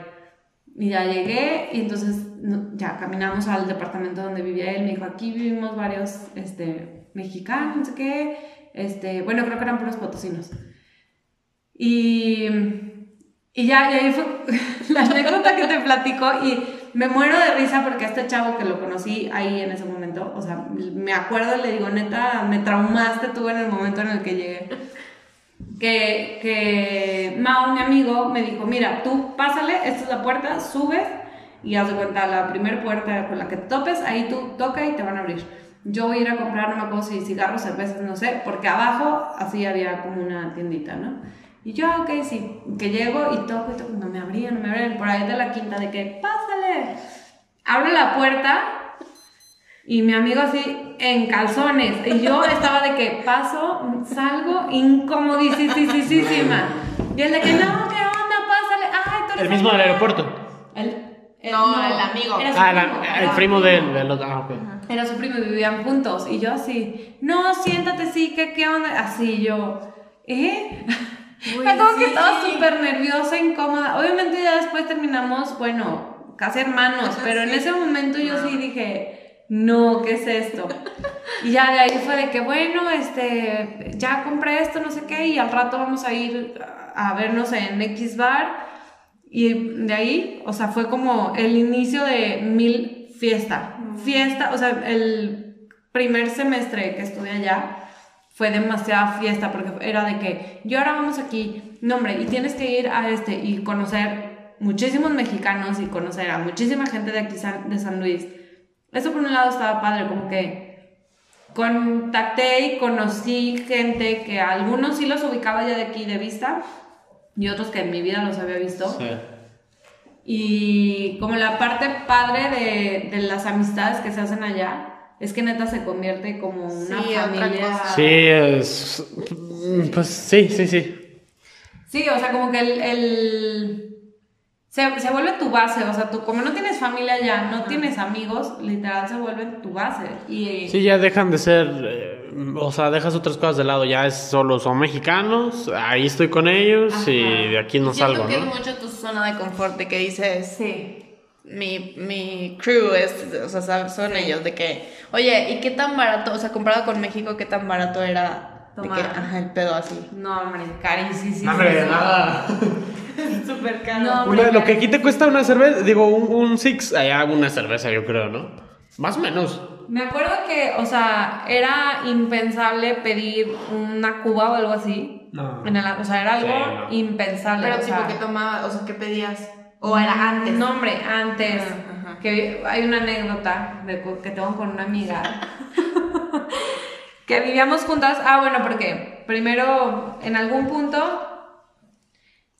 Y ya llegué y entonces ya caminamos al departamento donde vivía él. Me dijo, aquí vivimos varios este, mexicanos, no sé qué. Este, bueno, creo que eran puros potosinos. Y, y ya, y ahí fue la anécdota que te platico y me muero de risa porque este chavo que lo conocí ahí en ese momento, o sea, me acuerdo, le digo, neta, me traumaste tú en el momento en el que llegué que, que Mao, mi amigo, me dijo, mira, tú pásale, esta es la puerta, subes y haz de cuenta, la primera puerta con la que topes, ahí tú toca y te van a abrir. Yo voy a ir a comprar, no me acuerdo si cigarros, cervezas, no sé, porque abajo así había como una tiendita, ¿no? Y yo, ok, sí, que llego y toco y toco, no me abrían, no me abrían, por ahí de la quinta, de que, pásale. Abro la puerta y mi amigo así en calzones. Y yo estaba de que paso, salgo incomodísima. Y él de que no, ¿qué onda? Pásale. Ay, tú ¿El mismo del aeropuerto? El, no, el amigo. ah, el primo del, del otro. Ah, Era su primo y vivían juntos. Y yo así, no, siéntate, sí, ¿qué, qué onda? Así yo, ¿eh? Me como que estaba súper nerviosa, incómoda. Obviamente ya después terminamos, bueno, casi hermanos, pero en ese momento yo sí dije no, ¿qué es esto? Y ya de ahí fue de que, bueno, este, ya compré esto, no sé qué, y al rato vamos a ir a vernos en X Bar. Y de ahí, o sea, fue como el inicio de mil fiesta. Fiesta, o sea, el primer semestre que estuve allá fue demasiada fiesta porque era de que yo ahora vamos aquí, no hombre, y tienes que ir a este y conocer muchísimos mexicanos y conocer a muchísima gente de aquí de San Luis eso por un lado estaba padre, como que contacté y conocí gente que algunos sí los ubicaba ya de aquí de vista y otros que en mi vida los había visto. Sí. Y como la parte padre de, de, las amistades que se hacen allá es que neta se convierte como una familia. Sí, es. Pues sí, sí, sí. Sí, o sea, como que el se, se, vuelve tu base, o sea, tú como no tienes familia ya, no tienes amigos, literal se vuelve tu base. Y, sí, ya dejan de ser, eh, o sea, dejas otras cosas de lado, ya es solo son mexicanos, ahí estoy con ellos y de aquí no salgo. Siento que es mucho tu zona de confort, de que dices, sí. Mi, mi crew es, o sea, son ellos, de que, oye, ¿y qué tan barato, o sea, comparado con México, qué tan barato era de que, ajá, el pedo así? No, hombre, carísimo. No, hombre, nada. Súper caro. lo que aquí te cuesta una cerveza, digo, un, un six, allá una cerveza, yo creo, ¿no? Más o menos. Me acuerdo que, o sea, era impensable pedir una cuba o algo así. No. En el, o sea, era algo impensable. Pero, tipo, ¿qué tomaba? O sea, ¿qué pedías? ¿O era antes? No, hombre, antes. Que hay una anécdota de, que tengo con una amiga. que vivíamos juntas. Ah, bueno, porque primero, en algún punto,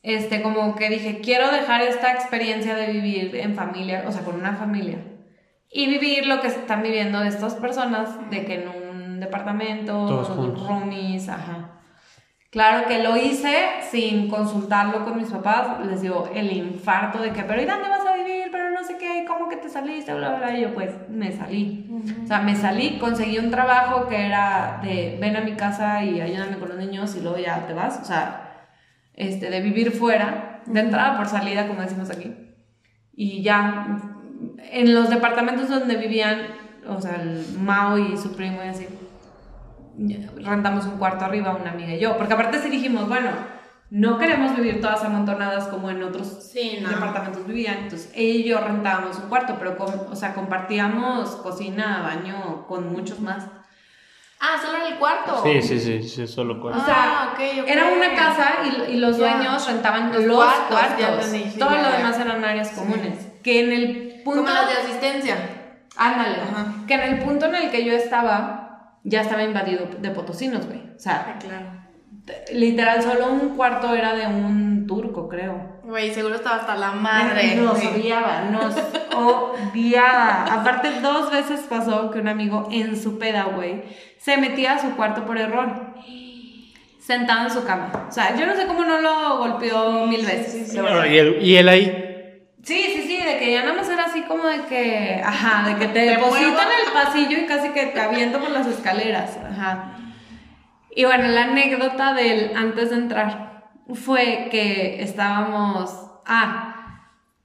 este, como que dije, quiero dejar esta experiencia de vivir en familia, o sea, con una familia, y vivir lo que están viviendo estas personas, de que en un departamento, roomies, ajá. Claro que lo hice sin consultarlo con mis papás, les digo el infarto de que, pero ¿y dónde vas a vivir? Pero no sé qué, ¿cómo que te saliste? Bla, bla, y yo pues me salí. O sea, me salí, conseguí un trabajo que era de ven a mi casa y ayúdame con los niños y luego ya te vas. O sea, este, de vivir fuera, de entrada por salida, como decimos aquí. Y ya, en los departamentos donde vivían, o sea, el Mao y su primo y así, rentamos un cuarto arriba, una amiga y yo, porque aparte sí dijimos, bueno, no queremos vivir todas amontonadas como en otros departamentos vivían, entonces ella y yo rentábamos un cuarto, pero, o sea, compartíamos cocina, baño con muchos más. Ah, solo era el cuarto. Sí, sí, sí, sí, solo cuarto. O sea, Ah, ok, ok. era una casa y, y los dueños rentaban Los los, cuartos, Todo lo demás eran áreas comunes. Que en el punto. Como las de asistencia. Ándale. Ajá. Que en el punto en el que yo estaba, ya estaba invadido de potosinos, güey. O sea, claro. t- literal, solo un cuarto era de un turco, creo. Güey, seguro estaba hasta la madre. Nos Sí. odiaba, nos odiaba. Aparte, dos veces pasó que un amigo en su peda, güey, se metía a su cuarto por error. Sentado en su cama. O sea, yo no sé cómo no lo golpeó mil veces. ¿Y él, y él ahí? Sí, sí, sí, de que ya nada más era así como de que, ajá, de que te, Te depositan en el pasillo y casi que te aviento por las escaleras, ajá. Y bueno, la anécdota del antes de entrar fue que estábamos, ah,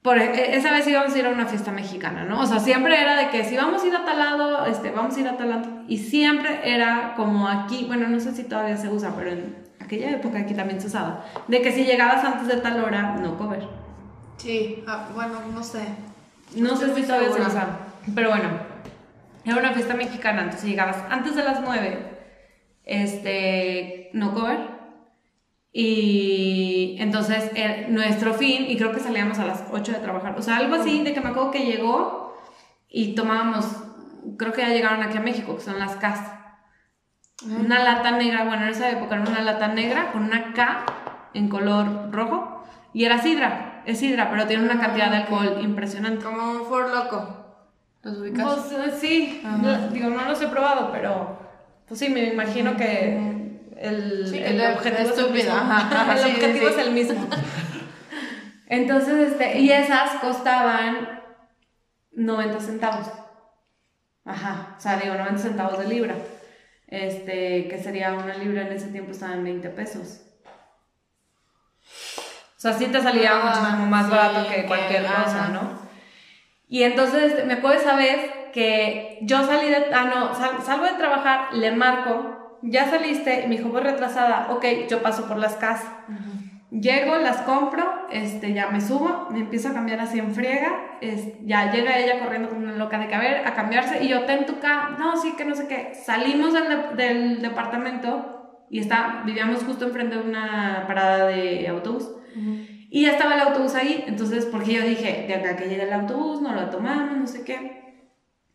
por, e- esa vez íbamos a ir a una fiesta mexicana, ¿no? O sea, siempre era de que si vamos a ir a tal lado, este, vamos a ir a tal lado, y siempre era como aquí, bueno, no sé si todavía se usa, pero en aquella época aquí también se usaba, de que si llegabas antes de tal hora, no comer. Sí, ah, bueno, no sé. No sé Estoy si todavía se segura. usa. Pero bueno, era una fiesta mexicana, entonces llegabas antes de las 9, este, no cover. Y entonces eh, nuestro fin, y creo que salíamos a las 8 de trabajar, o sea, algo así de que me acuerdo que llegó y tomábamos, creo que ya llegaron aquí a México, que son las Ks. Una lata negra, bueno, en esa época era una lata negra con una K en color rojo y era sidra, es sidra, pero tiene una cantidad de alcohol impresionante. Como un for loco. ¿Los ubicas? Pues eh, sí, no- digo, no los he probado, pero pues sí, me imagino que el, Sí, el objetivo, es el mismo. ajá, ajá, el sí, objetivo sí. es el mismo. Entonces, este, y esas costaban 90 centavos. Ajá, o sea, digo, 90 centavos de libra. Este, que sería una libra en ese tiempo estaba en 20 pesos. O sea, sí te salía Ah, muchísimo más barato que que- cualquier ajá. cosa, ¿no? Y entonces me acuerdo esa vez que yo salí de, ah no, sal- salgo de trabajar, le marco, ya saliste, y me dijo, voy retrasada, ok, yo paso por las casas. Llego, las compro, este, ya me subo, me empiezo a cambiar así en friega, es- ya llega ella corriendo como una loca de que a cambiarse, y yo, ten tu ca, no, sí, que no sé qué. Salimos del, de- del departamento y está, vivíamos justo enfrente de una parada de autobús. Y ya estaba el autobús ahí, entonces, porque yo dije, de acá que llega el autobús, no lo tomamos, no sé qué.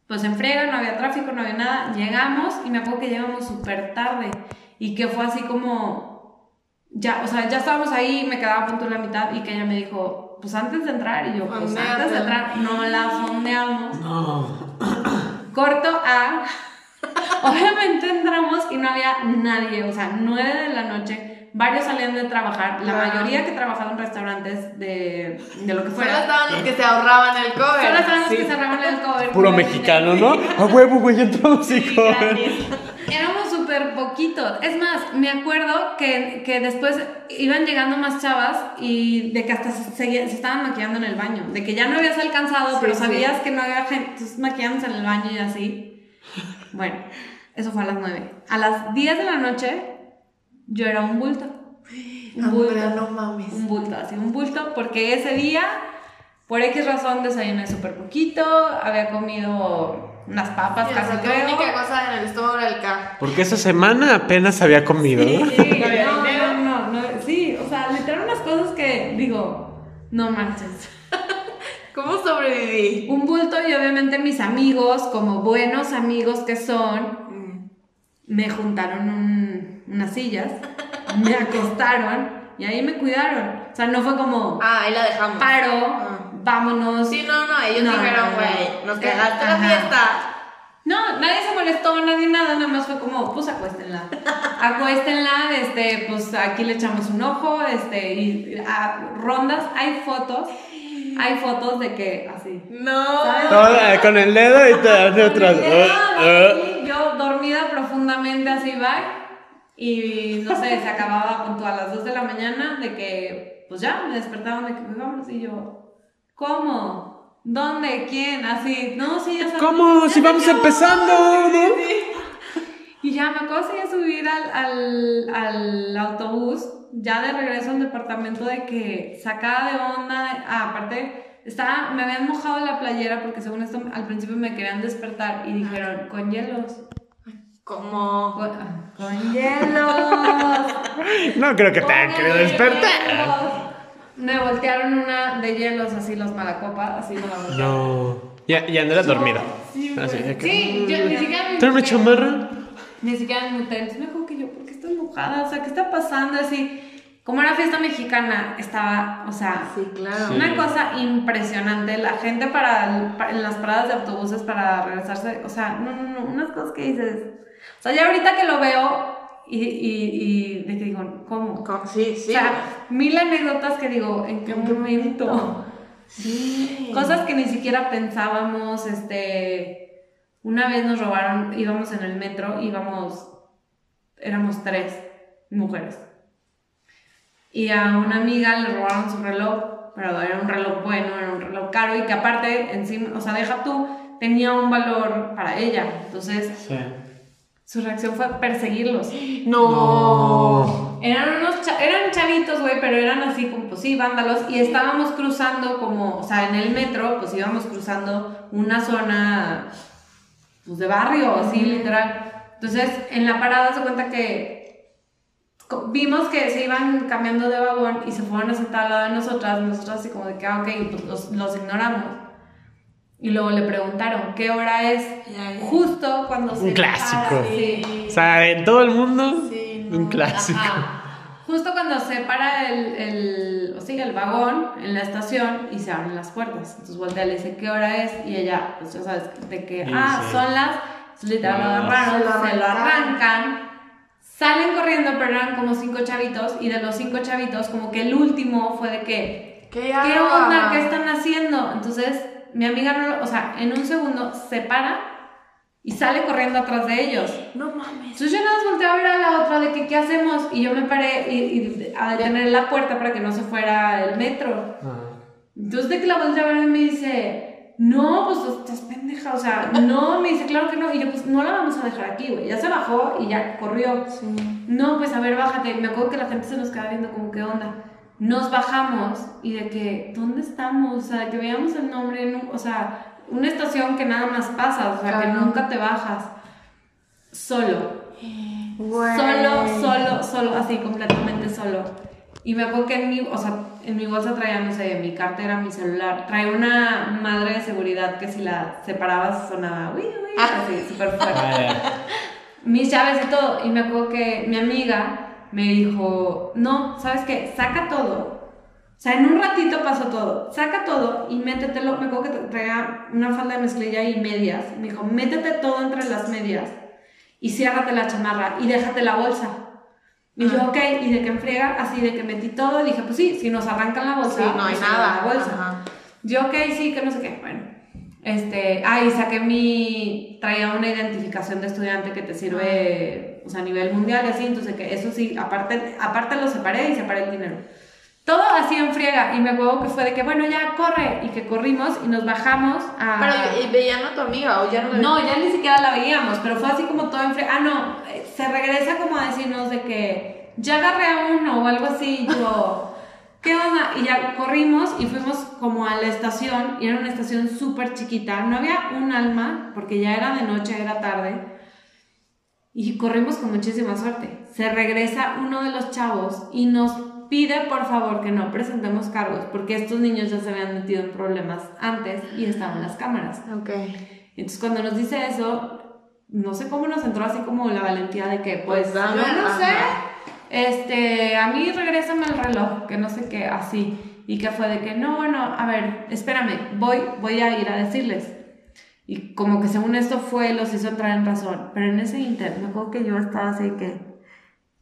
Pues en friega, no había tráfico, no había nada. Llegamos y me acuerdo que llegamos súper tarde y que fue así como, ya, o sea, ya estábamos ahí, me quedaba a punto de la mitad y que ella me dijo, pues antes de entrar, y yo, pues antes de entrar, no la fondeamos. No. Corto a. Obviamente entramos y no había nadie, o sea, 9 de la noche. Varios salían de trabajar, la Wow. mayoría que trabajaba en restaurantes de, de lo que Solo fuera. estaban los que se ahorraban el cover. Solo estaban los Sí. que cerraban el cover. Puro mexicano, ¿no? A huevo, güey, entramos y Sí, gratis. Éramos súper poquitos. Es más, me acuerdo que, que después iban llegando más chavas y de que hasta se, se estaban maquillando en el baño. De que ya no habías alcanzado, Sí, pero sí. sabías que no había gente entonces, maquillándose en el baño y así. Bueno, eso fue a las 9. A las 10 de la noche, yo era un bulto. Un bulto. Andrea, no mames. Un bulto, así, un bulto, porque ese día, por X razón, desayuné súper poquito, había comido unas papas, Sí, o casi sea, creo. única cosa en el estómago era el K. Porque esa semana apenas había comido, ¿no? Sí, No no, no, no, sí, o sea, literal unas cosas que digo, no manches. ¿Cómo sobreviví? Un bulto y obviamente mis amigos, como buenos amigos que son, Mm. me juntaron un- unas sillas, me acostaron y ahí me cuidaron. O sea, no fue como Ah, ahí la dejamos. paro, Ah. vámonos. Sí, no, no, ellos No, dijeron, no, no. güey, nos Eh, cagaste la fiesta. No, nadie se molestó, nadie nada, nada más fue como, pues acuéstenla. Acuéstenla, este, pues aquí le echamos un ojo, este, y a rondas, hay fotos, hay fotos de que así. No. Con el dedo y te das Ah, ah. así, Yo dormida profundamente así va y no sé, se acababa punto a las 2 de la mañana de que, pues ya, me despertaban de que pues vámonos y yo, ¿cómo? ¿Dónde? ¿Quién? Así, no, sí, ya sabes. ¿Cómo? Ya Si vamos quedo. empezando, ¿no? Y ya me acuerdo que subir al, al, al autobús, ya de regreso al departamento, de que sacada de onda, ah, aparte, estaba, me habían mojado la playera porque según esto al principio me querían despertar y dijeron, con hielos. Como con, hielos. no creo que te hayan querido despertar. Me voltearon una de hielos así los malacopa, así me la voltearon. No. Y, y Andrea dormida. Sí, Así, que- sí yo ni siquiera me ¿Trae una chamarra? Ni siquiera me muté. Entonces me acuerdo que yo, ¿por qué estoy mojada? O sea, ¿qué está pasando? Así, como era fiesta mexicana, estaba, o sea, Sí, claro. Sí. una cosa impresionante. La gente para, pa- en las paradas de autobuses para regresarse, o sea, no, no, no, unas cosas que dices. O sea, ya ahorita que lo veo y, y, y de que digo, ¿cómo? Sí, sí. O sea, mil anécdotas que digo, ¿en qué ¿En qué momento? momento? sí. Cosas que ni siquiera pensábamos, este... Una vez nos robaron, íbamos en el metro, íbamos... Éramos tres mujeres. Y a una amiga le robaron su reloj, pero era un reloj bueno, era un reloj caro y que aparte, encima, o sea, deja tú, tenía un valor para ella. Entonces, Sí. Su reacción fue perseguirlos. No. Eran unos cha- eran chavitos, güey, pero eran así como, pues sí, vándalos. Y estábamos cruzando como, o sea, en el metro, pues íbamos cruzando una zona, pues de barrio, así, literal. Entonces, en la parada se cuenta que vimos que se iban cambiando de vagón y se fueron a sentar al lado de nosotras. Nosotras así como de que, ah, ok, pues los, los ignoramos. Y luego le preguntaron, ¿qué hora es? Ya, ya. Justo cuando se... Un clásico. para, sí. O sea, en todo el mundo, Sí, un no. clásico. Ajá. Justo cuando se para el, el, o sea, el vagón en la estación y se abren las puertas. Entonces voltea y le dice, ¿qué hora es? Y ella, pues ya sabes, de que, Sí, ah, sí. son las, literal lo Ah. agarraron, Se lo se lo arrancaron. arrancan, salen corriendo, pero eran como cinco chavitos, y de los cinco chavitos, como que el último fue de que, ¿Qué, ¿qué onda? ¿Qué están haciendo? Entonces, mi amiga, no, o sea, en un segundo se para y sale corriendo atrás de ellos. No mames. Entonces yo nada más volteé a ver a la otra de que qué hacemos y yo me paré y, y a detener la puerta para que no se fuera el metro. Entonces de que la volteé a ver y me dice, no, pues estás pendeja, o sea, no, me dice, claro que no. Y yo, pues no la vamos a dejar aquí, güey. Ya se bajó y ya corrió. Sí. No, pues a ver, bájate. Me acuerdo que la gente se nos quedaba viendo como, ¿qué onda? Nos bajamos y de que, ¿dónde estamos? O sea, de que veíamos el nombre, o sea, una estación que nada más pasas, o sea, que nunca te bajas. Solo. Güey. Solo, solo, solo, así, completamente solo. Y me acuerdo que en mi, o sea, en mi bolsa traía, no sé, mi cartera, mi celular. Traía una madre de seguridad que si la separabas sonaba, uy, uy, así, súper fuerte mis llaves y todo. Y me acuerdo que mi amiga me dijo, no, ¿sabes qué? Saca todo. O sea, en un ratito pasó todo. Saca todo y métetelo. Me acuerdo que traía una falda de mezclilla y medias. Me dijo, métete todo entre las medias y ciérrate la chamarra y déjate la bolsa. Y yo, Ajá. ok, y de que enfriega, así de que metí todo, y dije, pues sí, si nos arrancan la bolsa, Sí, no hay pues nada. La bolsa. Ajá. Yo, ok, sí, que no sé qué. Bueno, este, ah, y saqué mi, traía una identificación de estudiante que te sirve, o sea, a nivel mundial y así, entonces que eso sí, aparte, aparte lo separé y separé el dinero. Todo así en friega, y me acuerdo que fue de que, bueno, ya corre, y que corrimos y nos bajamos a... Pero, ¿y veían a tu amiga o ya no la No, ya ni siquiera la veíamos, pero fue así como todo en friega. Ah, no, eh, se regresa como a decirnos de que ya agarré a uno o algo así, yo... ¿Qué onda? Y ya corrimos y fuimos como a la estación, y era una estación súper chiquita, no había un alma, porque ya era de noche, era tarde, y corrimos con muchísima suerte. Se regresa uno de los chavos y nos pide por favor que no presentemos cargos, porque estos niños ya se habían metido en problemas antes y estaban las cámaras. Ok. Entonces cuando nos dice eso, no sé cómo nos entró así como la valentía de que, pues, Pues, dame, yo no sé, ajá. Este, a mí regrésame el reloj, que no sé qué, así. Y que fue de que, no, bueno, a ver, espérame, voy, voy a ir a decirles. Y como que según esto fue, los hizo entrar en razón. Pero en ese inter, me acuerdo que yo estaba así que,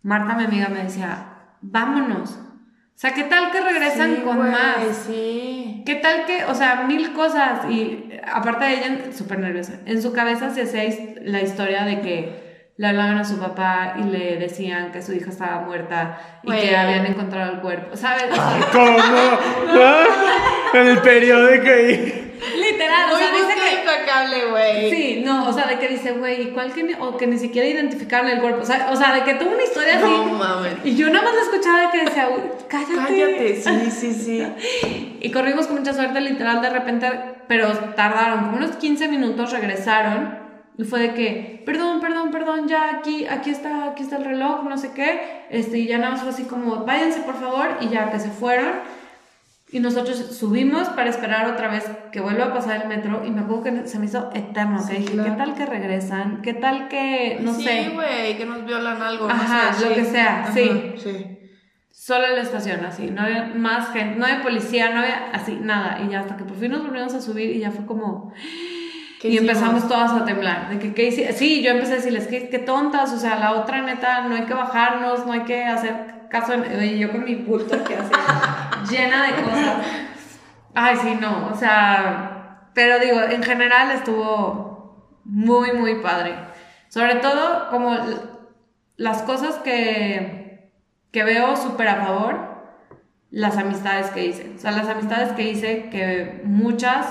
Marta, mi amiga, me decía, vámonos. O sea, ¿qué tal que regresan Sí, con más? Sí. ¿Qué tal que, o sea, mil cosas? Y aparte de ella, súper nerviosa. En su cabeza se hacía la historia de que le hablaban a su papá y le decían que su hija estaba muerta y Güey. que habían encontrado el cuerpo. ¿Sabes? O sea, ¿Cómo? ¿Ah? En el periódico ahí. literal, o Muy sea, dice que. impecable, güey. Sí, no, o sea, de que dice, güey, ¿y cuál que ni, o que ni siquiera identificaron el cuerpo? O sea, o sea, de que tuvo una historia así. No mames. Y yo nada más la escuchaba de que decía, "Uy, cállate. Cállate, sí, sí, sí. Y corrimos con mucha suerte, literal, de repente, pero tardaron como unos 15 minutos, regresaron Y fue de que, perdón, perdón, perdón, ya aquí, aquí está, aquí está el reloj, no sé qué. Este, y ya nada más fue así como, váyanse por favor, y ya que se fueron. Y nosotros subimos para esperar otra vez que vuelva a pasar el metro. Y me acuerdo que se me hizo eterno. que dije, ¿qué tal que regresan? ¿Qué tal que, no sé? Sí, güey, que nos violan algo. Ajá, no sé, lo que sea, sí. Sí. Solo en la estación, así. No había más gente, no había policía, no había así, nada. Y ya hasta que por fin nos volvimos a subir y ya fue como. Y empezamos todas a temblar. De que, ¿qué? Sí, yo empecé a decirles, ¿qué, qué tontas. O sea, la otra neta, no hay que bajarnos, no hay que hacer caso. Y yo con mi bulto que hace llena de cosas. Ay, sí, no, o sea, pero digo, en general estuvo muy, muy padre. Sobre todo como las cosas que, que veo súper a favor, las amistades que hice. O sea, las amistades que hice, que muchas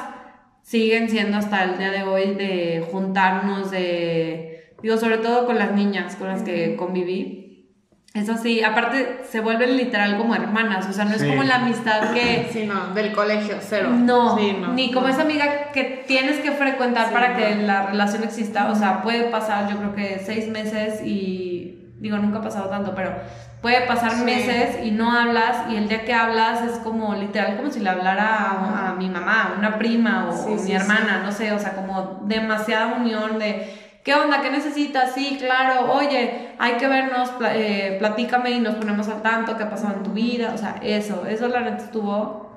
siguen siendo hasta el día de hoy de juntarnos, de, digo, sobre todo con las niñas con las que conviví. Eso sí, aparte se vuelven literal como hermanas, o sea, no es como la amistad que... Sí, no, del colegio, cero. No, ni como esa amiga que tienes que frecuentar para que la relación exista, o sea, puede pasar yo creo que seis meses y, digo, nunca ha pasado tanto, pero puede pasar meses y no hablas y el día que hablas es como literal como si le hablara a, mi mamá, una prima o mi hermana, no sé, o sea, como demasiada unión de ¿Qué onda? ¿Qué necesitas? Sí, claro. Oye, hay que vernos, eh, platícame y nos ponemos al tanto qué ha pasado en tu vida. O sea, eso, eso la neta estuvo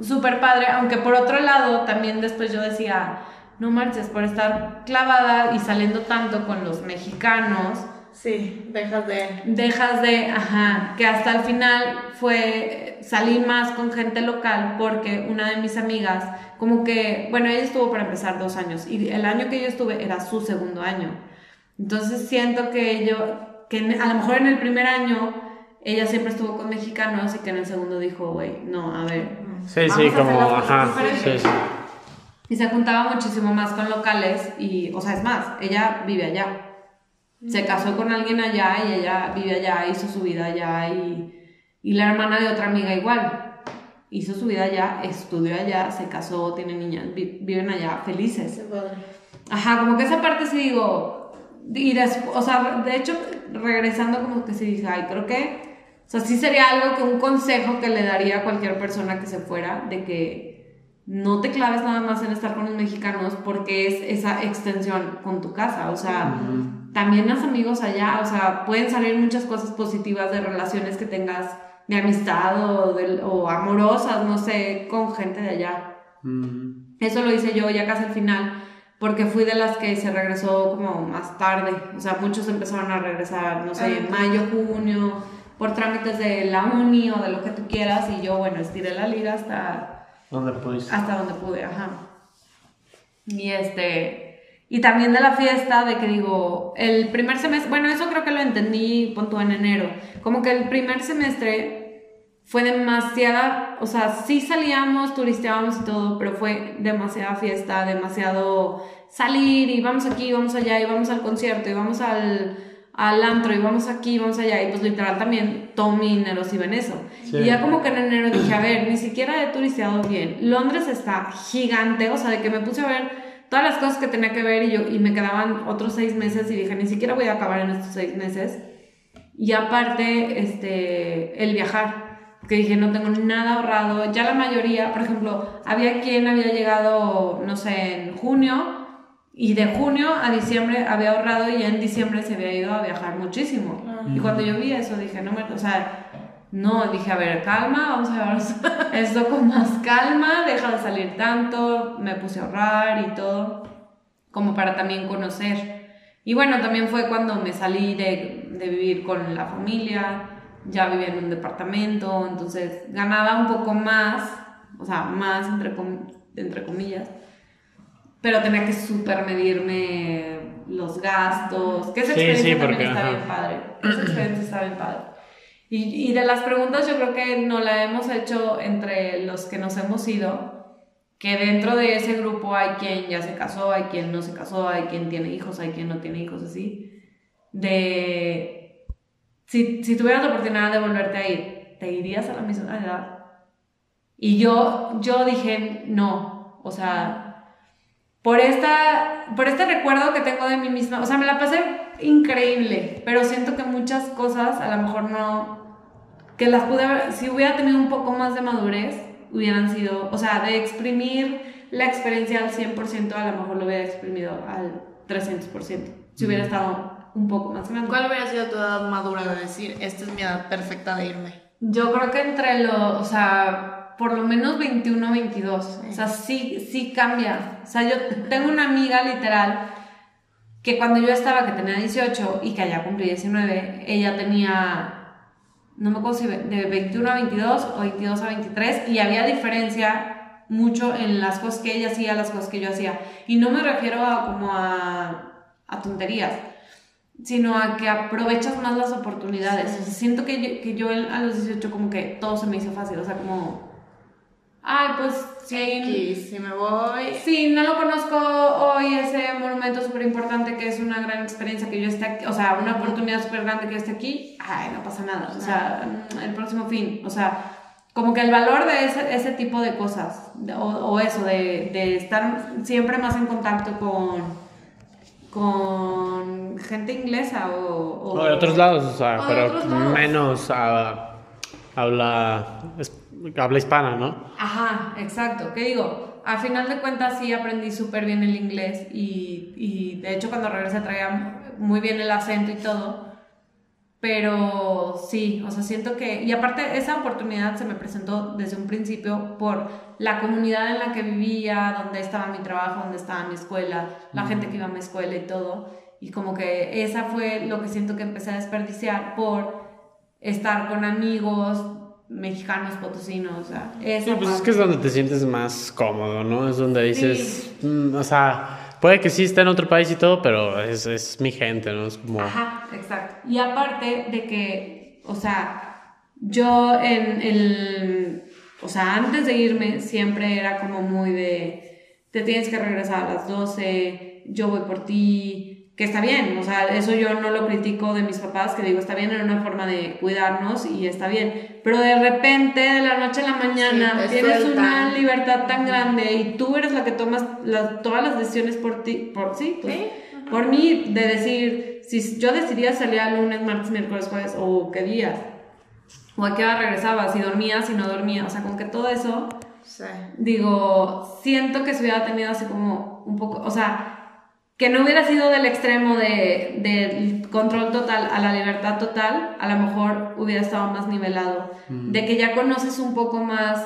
súper padre. Aunque por otro lado, también después yo decía, no marches, por estar clavada y saliendo tanto con los mexicanos. Sí, dejas de... Dejas de, ajá, que hasta el final fue, salí más con gente local porque una de mis amigas como que, bueno, ella estuvo para empezar dos años y el año que yo estuve era su segundo año. Entonces siento que yo, que a lo mejor en el primer año ella siempre estuvo con mexicanos y que en el segundo dijo, güey, no, a ver. Sí, sí, como, ajá, sí, sí. Y se juntaba muchísimo más con locales y, o sea, es más, ella vive allá. Se casó con alguien allá y ella vive allá, hizo su vida allá y, y la hermana de otra amiga igual hizo su vida allá, estudió allá, se casó, tiene niñas, viven allá felices. Ajá, como que esa parte sí digo, y después, o sea, de hecho, regresando como que sí dije, ay, creo que, o sea, sí sería algo que un consejo que le daría a cualquier persona que se fuera, de que no te claves nada más en estar con los mexicanos porque es esa extensión con tu casa, o sea, también los amigos allá, o sea, pueden salir muchas cosas positivas de relaciones que tengas de amistad o, o amorosas, no sé, con gente de allá. Eso lo hice yo ya casi al final, porque fui de las que se regresó como más tarde. O sea, muchos empezaron a regresar, no sé, en mayo, junio, por trámites de la uni o de lo que tú quieras. Y yo, bueno, estiré la liga hasta... ¿Dónde pudiste? Hasta donde pude, ajá. Y este... Y también de la fiesta, de que digo, el primer semestre, bueno, eso creo que lo entendí, punto en enero, como que el primer semestre fue demasiada, o sea, sí salíamos, turisteábamos y todo, pero fue demasiada fiesta, demasiado salir y vamos aquí, vamos allá y vamos al concierto y vamos al, al antro y vamos aquí, vamos allá y pues literal también Tommy, Neros y eso. Y ya como que en enero dije, a ver, ni siquiera he turisteado bien. Londres está gigante, o sea, de que me puse a ver todas las cosas que tenía que ver y, yo, y me quedaban otros seis meses y dije, ni siquiera voy a acabar en estos seis meses. Y aparte, este, el viajar, que dije, no tengo nada ahorrado. Ya la mayoría, por ejemplo, había quien había llegado, no sé, en junio y de junio a diciembre había ahorrado y en diciembre se había ido a viajar muchísimo. Y cuando yo vi eso dije, no me, o sea, no, dije, a ver, calma, vamos a ver esto con más calma, deja de salir tanto, me puse a ahorrar y todo, como para también conocer. Y bueno, también fue cuando me salí de, de vivir con la familia, ya vivía en un departamento, entonces ganaba un poco más, o sea, más entre, entre comillas, pero tenía que super medirme los gastos, que esa experiencia sí, también está bien padre, esa experiencia está bien padre. Y, y, de las preguntas yo creo que no la hemos hecho entre los que nos hemos ido, que dentro de ese grupo hay quien ya se casó, hay quien no se casó, hay quien tiene hijos, hay quien no tiene hijos, así. De, si, si tuvieras la oportunidad de volverte a ir, ¿te irías a la misma edad? Y yo, yo dije, no, o sea, por, esta, por este recuerdo que tengo de mí misma. O sea, me la pasé increíble, pero siento que muchas cosas a lo mejor no, que las pude haber, si hubiera tenido un poco más de madurez, hubieran sido, o sea, de exprimir la experiencia al 100%, a lo mejor lo hubiera exprimido al 300%, si hubiera estado un poco más grande. ¿Cuál hubiera sido tu edad madura de decir, esta es mi edad perfecta de irme? Yo creo que entre los, o sea, por lo menos 21 o 22. O sea, sí, sí cambia. O sea, yo tengo una amiga literal que cuando yo estaba, que tenía 18 y que allá cumplí 19, ella tenía, no me acuerdo si de 21 a 22 o 22 a 23 y había diferencia mucho en las cosas que ella hacía, las cosas que yo hacía. Y no me refiero a como a, a tonterías sino a que aprovechas más las oportunidades. O sea, siento que yo, que yo a los 18 como que todo se me hizo fácil, o sea, como, ay, pues sí, si me voy. Sí, no lo conozco hoy, ese monumento súper importante que es una gran experiencia que yo esté aquí, o sea, una oportunidad súper grande que yo esté aquí, ay, no pasa nada, o sea, el próximo fin, o sea, como que el valor de ese, ese tipo de cosas, o, o, eso, de, de estar siempre más en contacto con, con gente inglesa o... o de otros lados, o sea, pero menos a, habla, habla hispana, ¿no? Ajá, exacto. ¿Qué digo? A final de cuentas sí aprendí súper bien el inglés y, y de hecho cuando regresé traía muy bien el acento y todo. Pero sí, o sea, siento que, y aparte esa oportunidad se me presentó desde un principio por la comunidad en la que vivía, donde estaba mi trabajo, donde estaba mi escuela, la gente que iba a mi escuela y todo. Y como que esa fue lo que siento que empecé a desperdiciar por estar con amigos mexicanos, potosinos, o sea, Sí, pues es que es donde te sientes más cómodo, ¿no? Es donde dices, mm, o sea, puede que sí esté en otro país y todo, pero es, es mi gente, ¿no? Es como... Ajá, exacto. Y aparte de que, o sea, yo en el, o sea, antes de irme siempre era como muy de, te tienes que regresar a las 12, yo voy por ti, que está bien, o sea, eso yo no lo critico de mis papás, que digo, está bien, era una forma de cuidarnos y está bien, pero de repente, de la noche a la mañana, tienes una libertad tan grande y tú eres la que tomas todas las decisiones por ti, por sí, pues, por mí, de decir, si yo decidía salir el lunes, martes, miércoles, jueves, o qué día, o a qué hora regresaba, si dormía, si no dormía, o sea, con que todo eso, digo, siento que se hubiera tenido así como un poco, o sea, que no hubiera sido del extremo de, del control total a la libertad total, a lo mejor hubiera estado más nivelado. Mm. De que ya conoces un poco más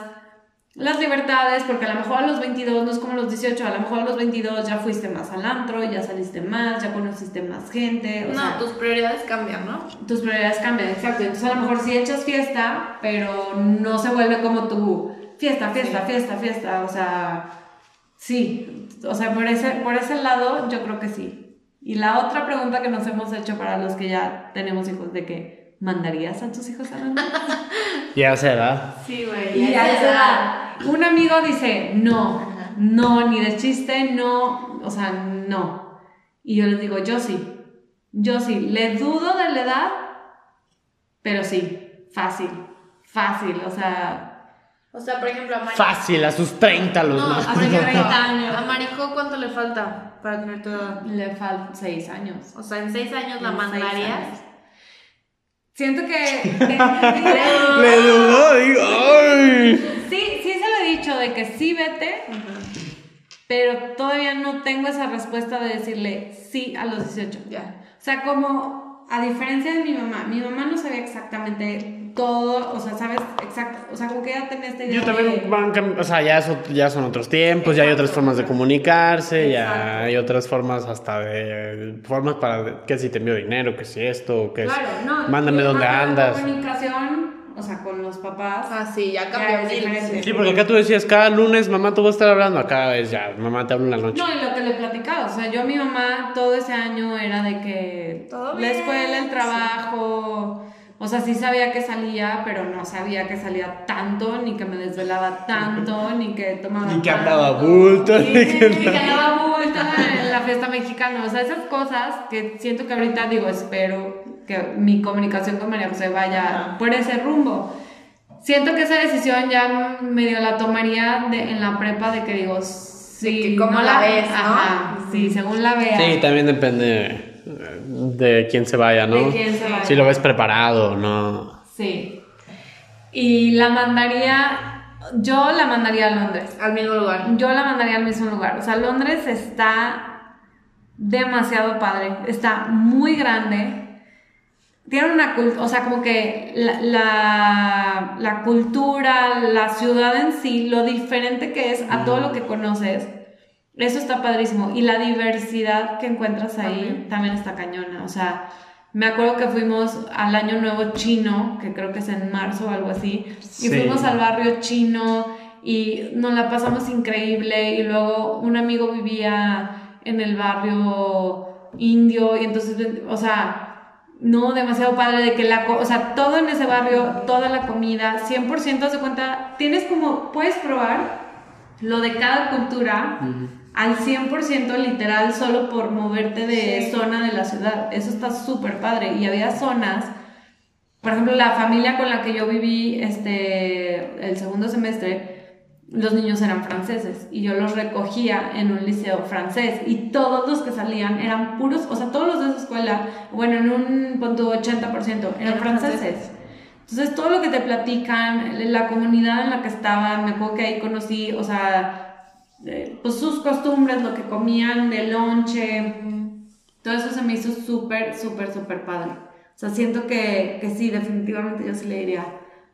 las libertades, porque a lo mejor a los 22 no es como los 18, a lo mejor a los 22 ya fuiste más al antro, ya saliste más, ya conociste más gente. no, tus prioridades cambian, ¿no? Tus prioridades cambian, exacto. Entonces a lo mejor sí echas fiesta, pero no se vuelve como tu fiesta, fiesta, fiesta, fiesta, o sea Sí, o sea, por ese, por ese lado yo creo que sí. Y la otra pregunta que nos hemos hecho para los que ya tenemos hijos, de que, ¿mandarías a tus hijos a la Ya se da. Sí, güey. Ya, se da. Un amigo dice, no, no, ni de chiste, no, o sea, no. Y yo les digo, yo sí, yo sí, le dudo de la edad, pero sí, fácil, fácil, o sea, o sea, por ejemplo, a Marijo. Fácil, a sus 30 los no, a sus 30 años. ¿A Marijo cuánto le falta para tener tu edad? Le faltan 6 años. O sea, en 6 años la mandarías. Siento que. le dudó, digo. ¡Ay! Sí, sí se lo he dicho de que sí vete. Pero todavía no tengo esa respuesta de decirle sí a los 18. Ya. O sea, como a diferencia de mi mamá, mi mamá no sabía exactamente todo, o sea, sabes exacto, o sea, como que ya tenés esta idea. Yo también, van, o sea, ya, ya son otros tiempos, ya hay otras formas de comunicarse, ya hay otras formas hasta de, formas para, que si te envío dinero, que si esto, que claro, no, mándame dónde andas. La comunicación, o sea, con los papás. Ah, sí, ya cambió diferente. Sí, porque acá tú decías, cada lunes, mamá, tú vas a estar hablando, acá es ya, mamá te hablo en la noche. No, y lo que le platicaba, o sea, yo a mi mamá todo ese año era de que ¿Todo la escuela, el trabajo... O sea, sí sabía que salía, pero no sabía que salía tanto, ni que me desvelaba tanto, ni que tomaba. Ni que andaba bulto, ni, que, ni que andaba bulto en la fiesta mexicana. O sea, esas cosas que siento que ahorita digo, espero que mi comunicación con María José vaya por ese rumbo. Siento que esa decisión ya medio la tomaría de, en la prepa de que digo, Sí, cómo la, ves, ¿no? sí, según la veas. Sí, también depende de quién se vaya, ¿no? De quién se vaya. Si lo ves preparado, ¿no? Sí. Y la mandaría, yo la mandaría a Londres. Al mismo lugar. Yo la mandaría al mismo lugar. O sea, Londres está demasiado padre, está muy grande. Tiene una cultura, o sea, como que la, la, la, cultura, la ciudad en sí, lo diferente que es a todo lo que conoces, eso está padrísimo. Y la diversidad que encuentras ahí también está cañona. O sea, me acuerdo que fuimos al Año Nuevo Chino, que creo que es en marzo o algo así, y fuimos al barrio chino y nos la pasamos increíble y luego un amigo vivía en el barrio indio y entonces, o sea, no demasiado padre de que la, o sea, todo en ese barrio, toda la comida, 100% de cuenta, tienes como, puedes probar lo de cada cultura al 100% literal solo por moverte de zona de la ciudad. Eso está súper padre. Y había zonas, por ejemplo, la familia con la que yo viví este, el segundo semestre, los niños eran franceses y yo los recogía en un liceo francés y todos los que salían eran puros, o sea, todos los de esa escuela, bueno, en un punto 80% eran franceses. Entonces, todo lo que te platican, la comunidad en la que estaban, me acuerdo que ahí conocí, o sea, pues sus costumbres, lo que comían de lonche, todo eso se me hizo súper, súper, súper padre. O sea, siento que, que sí, definitivamente yo sí le diría,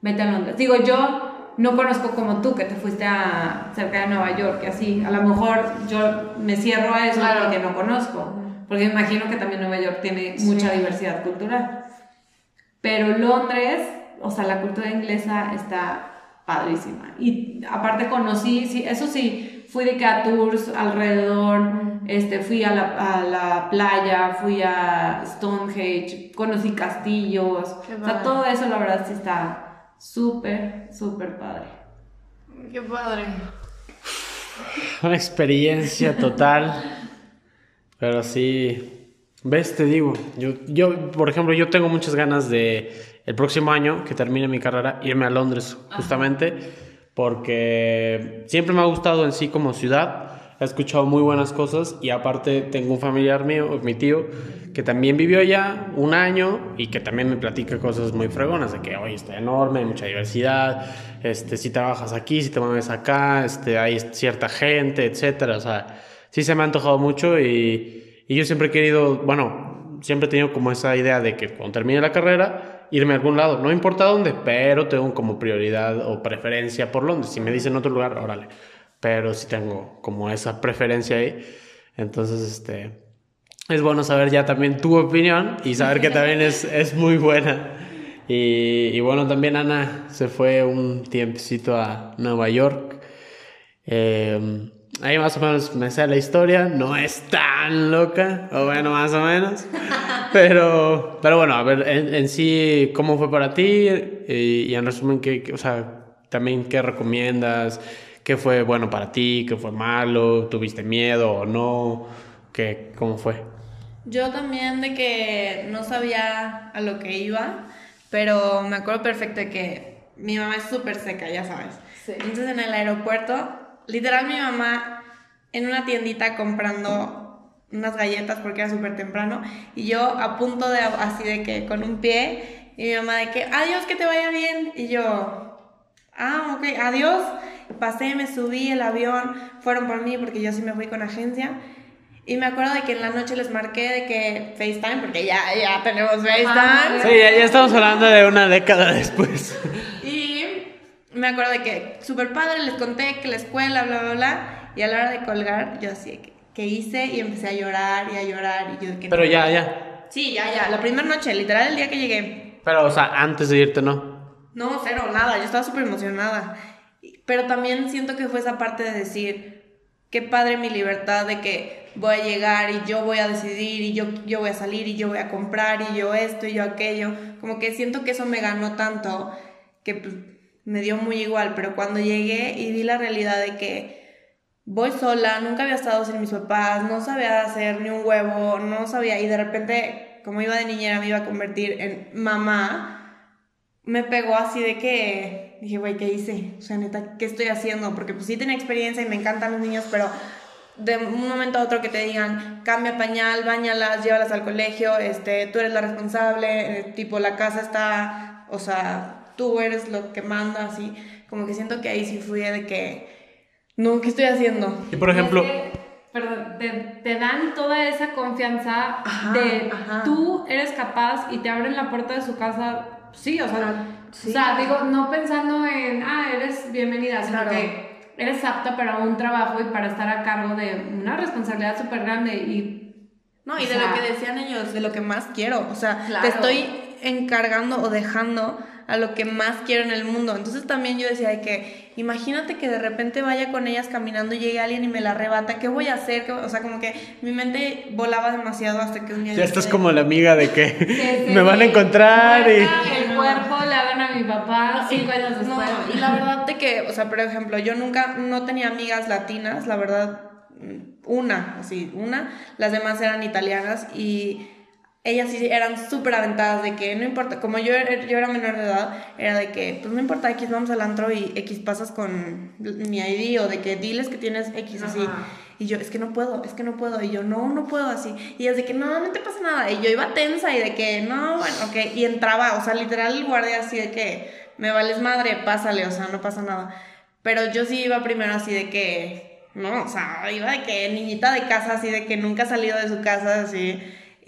vete a Londres. Digo, yo no conozco como tú, que te fuiste a cerca de Nueva York y así. A lo mejor yo me cierro a eso porque no conozco. Porque me imagino que también Nueva York tiene mucha diversidad cultural. Pero Londres, o sea, la cultura inglesa está padrísima. Y aparte conocí, sí, eso sí, fui de que a tours alrededor, este, fui a la, a la, playa, fui a Stonehenge, conocí castillos, o sea, todo eso la verdad sí está súper, súper padre. Qué padre. Una experiencia total, pero sí, ves, te digo, yo, yo, por ejemplo, yo tengo muchas ganas de el próximo año que termine mi carrera irme a Londres, justamente porque siempre me ha gustado en sí como ciudad. He escuchado muy buenas cosas y aparte tengo un familiar mío, mi tío, que también vivió allá un año y que también me platica cosas muy fregonas, de que, hoy está enorme, hay mucha diversidad, este, si trabajas aquí, si te mueves acá, este, hay cierta gente, etcétera. O sea, sí se me ha antojado mucho y, y yo siempre he querido, bueno, siempre he tenido como esa idea de que cuando termine la carrera, irme a algún lado. No importa dónde, pero tengo como prioridad o preferencia por Londres. Si me dicen otro lugar, órale. Pero sí tengo como esa preferencia ahí. Entonces, este, es bueno saber ya también tu opinión y saber que también es, es muy buena. Y, bueno, también Ana se fue un tiempecito a Nueva York. Eh, ahí más o menos me sé la historia, no es tan loca, o bueno, más o menos. Pero, pero bueno, a ver, en, sí, ¿cómo fue para ti? Y, en resumen, ¿qué, o sea, también qué recomiendas? ¿Qué fue bueno para ti? ¿Qué fue malo? ¿Tuviste miedo o no? ¿Qué, ¿Cómo fue? Yo también de que no sabía a lo que iba, pero me acuerdo perfecto de que mi mamá es súper seca, ya sabes. Entonces en el aeropuerto literal mi mamá en una tiendita comprando unas galletas porque era súper temprano y yo a punto de así de que con un pie y mi mamá de que adiós que te vaya bien y yo ah ok adiós pasé me subí el avión fueron por mí porque yo sí me fui con agencia. Y me acuerdo de que en la noche les marqué de que FaceTime, porque ya, ya tenemos FaceTime. Sí, ya, ya estamos hablando de una década después me acuerdo de que súper padre, les conté que la escuela, bla, bla, bla, y a la hora de colgar, yo así, que, hice? Y empecé a llorar y a llorar, y yo que Pero ya, ya. Sí, ya, ya, la primera noche, literal el día que llegué. Pero, o sea, antes de irte, ¿no? No, cero, nada, yo estaba súper emocionada. Pero también siento que fue esa parte de decir, qué padre mi libertad de que voy a llegar y yo voy a decidir y yo, yo voy a salir y yo voy a comprar y yo esto y yo aquello. Como que siento que eso me ganó tanto que pues, me dio muy igual, pero cuando llegué y vi la realidad de que voy sola, nunca había estado sin mis papás, no sabía hacer ni un huevo, no sabía, y de repente, como iba de niñera, me iba a convertir en mamá, me pegó así de que dije, güey, ¿qué hice? O sea, neta, ¿qué estoy haciendo? Porque pues sí tenía experiencia y me encantan los niños, pero de un momento a otro que te digan, cambia pañal, bañalas, llévalas al colegio, este, tú eres la responsable, eh, tipo la casa está, o sea, tú eres lo que mandas y como que siento que ahí sí fui de que, no, ¿qué estoy haciendo? Y por ejemplo... perdón, te, dan toda esa confianza de tú eres capaz y te abren la puerta de su casa, sí, o sea, o sea digo, no pensando en, ah, eres bienvenida, sino que eres apta para un trabajo y para estar a cargo de una responsabilidad súper grande y... No, y de lo que decían ellos, de lo que más quiero, o sea, te estoy encargando o dejando a lo que más quiero en el mundo. Entonces también yo decía que imagínate que de repente vaya con ellas caminando y llegue alguien y me la arrebata, ¿qué voy a hacer? O sea, como que mi mente volaba demasiado hasta que un día... Ya estás como la amiga de que me van a encontrar y... El cuerpo le hagan a mi papá cinco años después. y la verdad de que, o sea, por ejemplo, yo nunca, no tenía amigas latinas, la verdad, una, así, una, las demás eran italianas y ellas sí eran súper aventadas de que no importa, como yo, yo era menor de edad, era de que, pues no importa, X vamos al antro y X pasas con mi ID o de que diles que tienes X así. Y yo, es que no puedo, es que no puedo. Y yo, no, no puedo así. Y es de que, no, no te pasa nada. Y yo iba tensa y de que, no, bueno, ok. Y entraba, o sea, literal el guardia así de que, me vales madre, pásale, o sea, no pasa nada. Pero yo sí iba primero así de que, no, o sea, iba de que niñita de casa, así de que nunca ha salido de su casa, así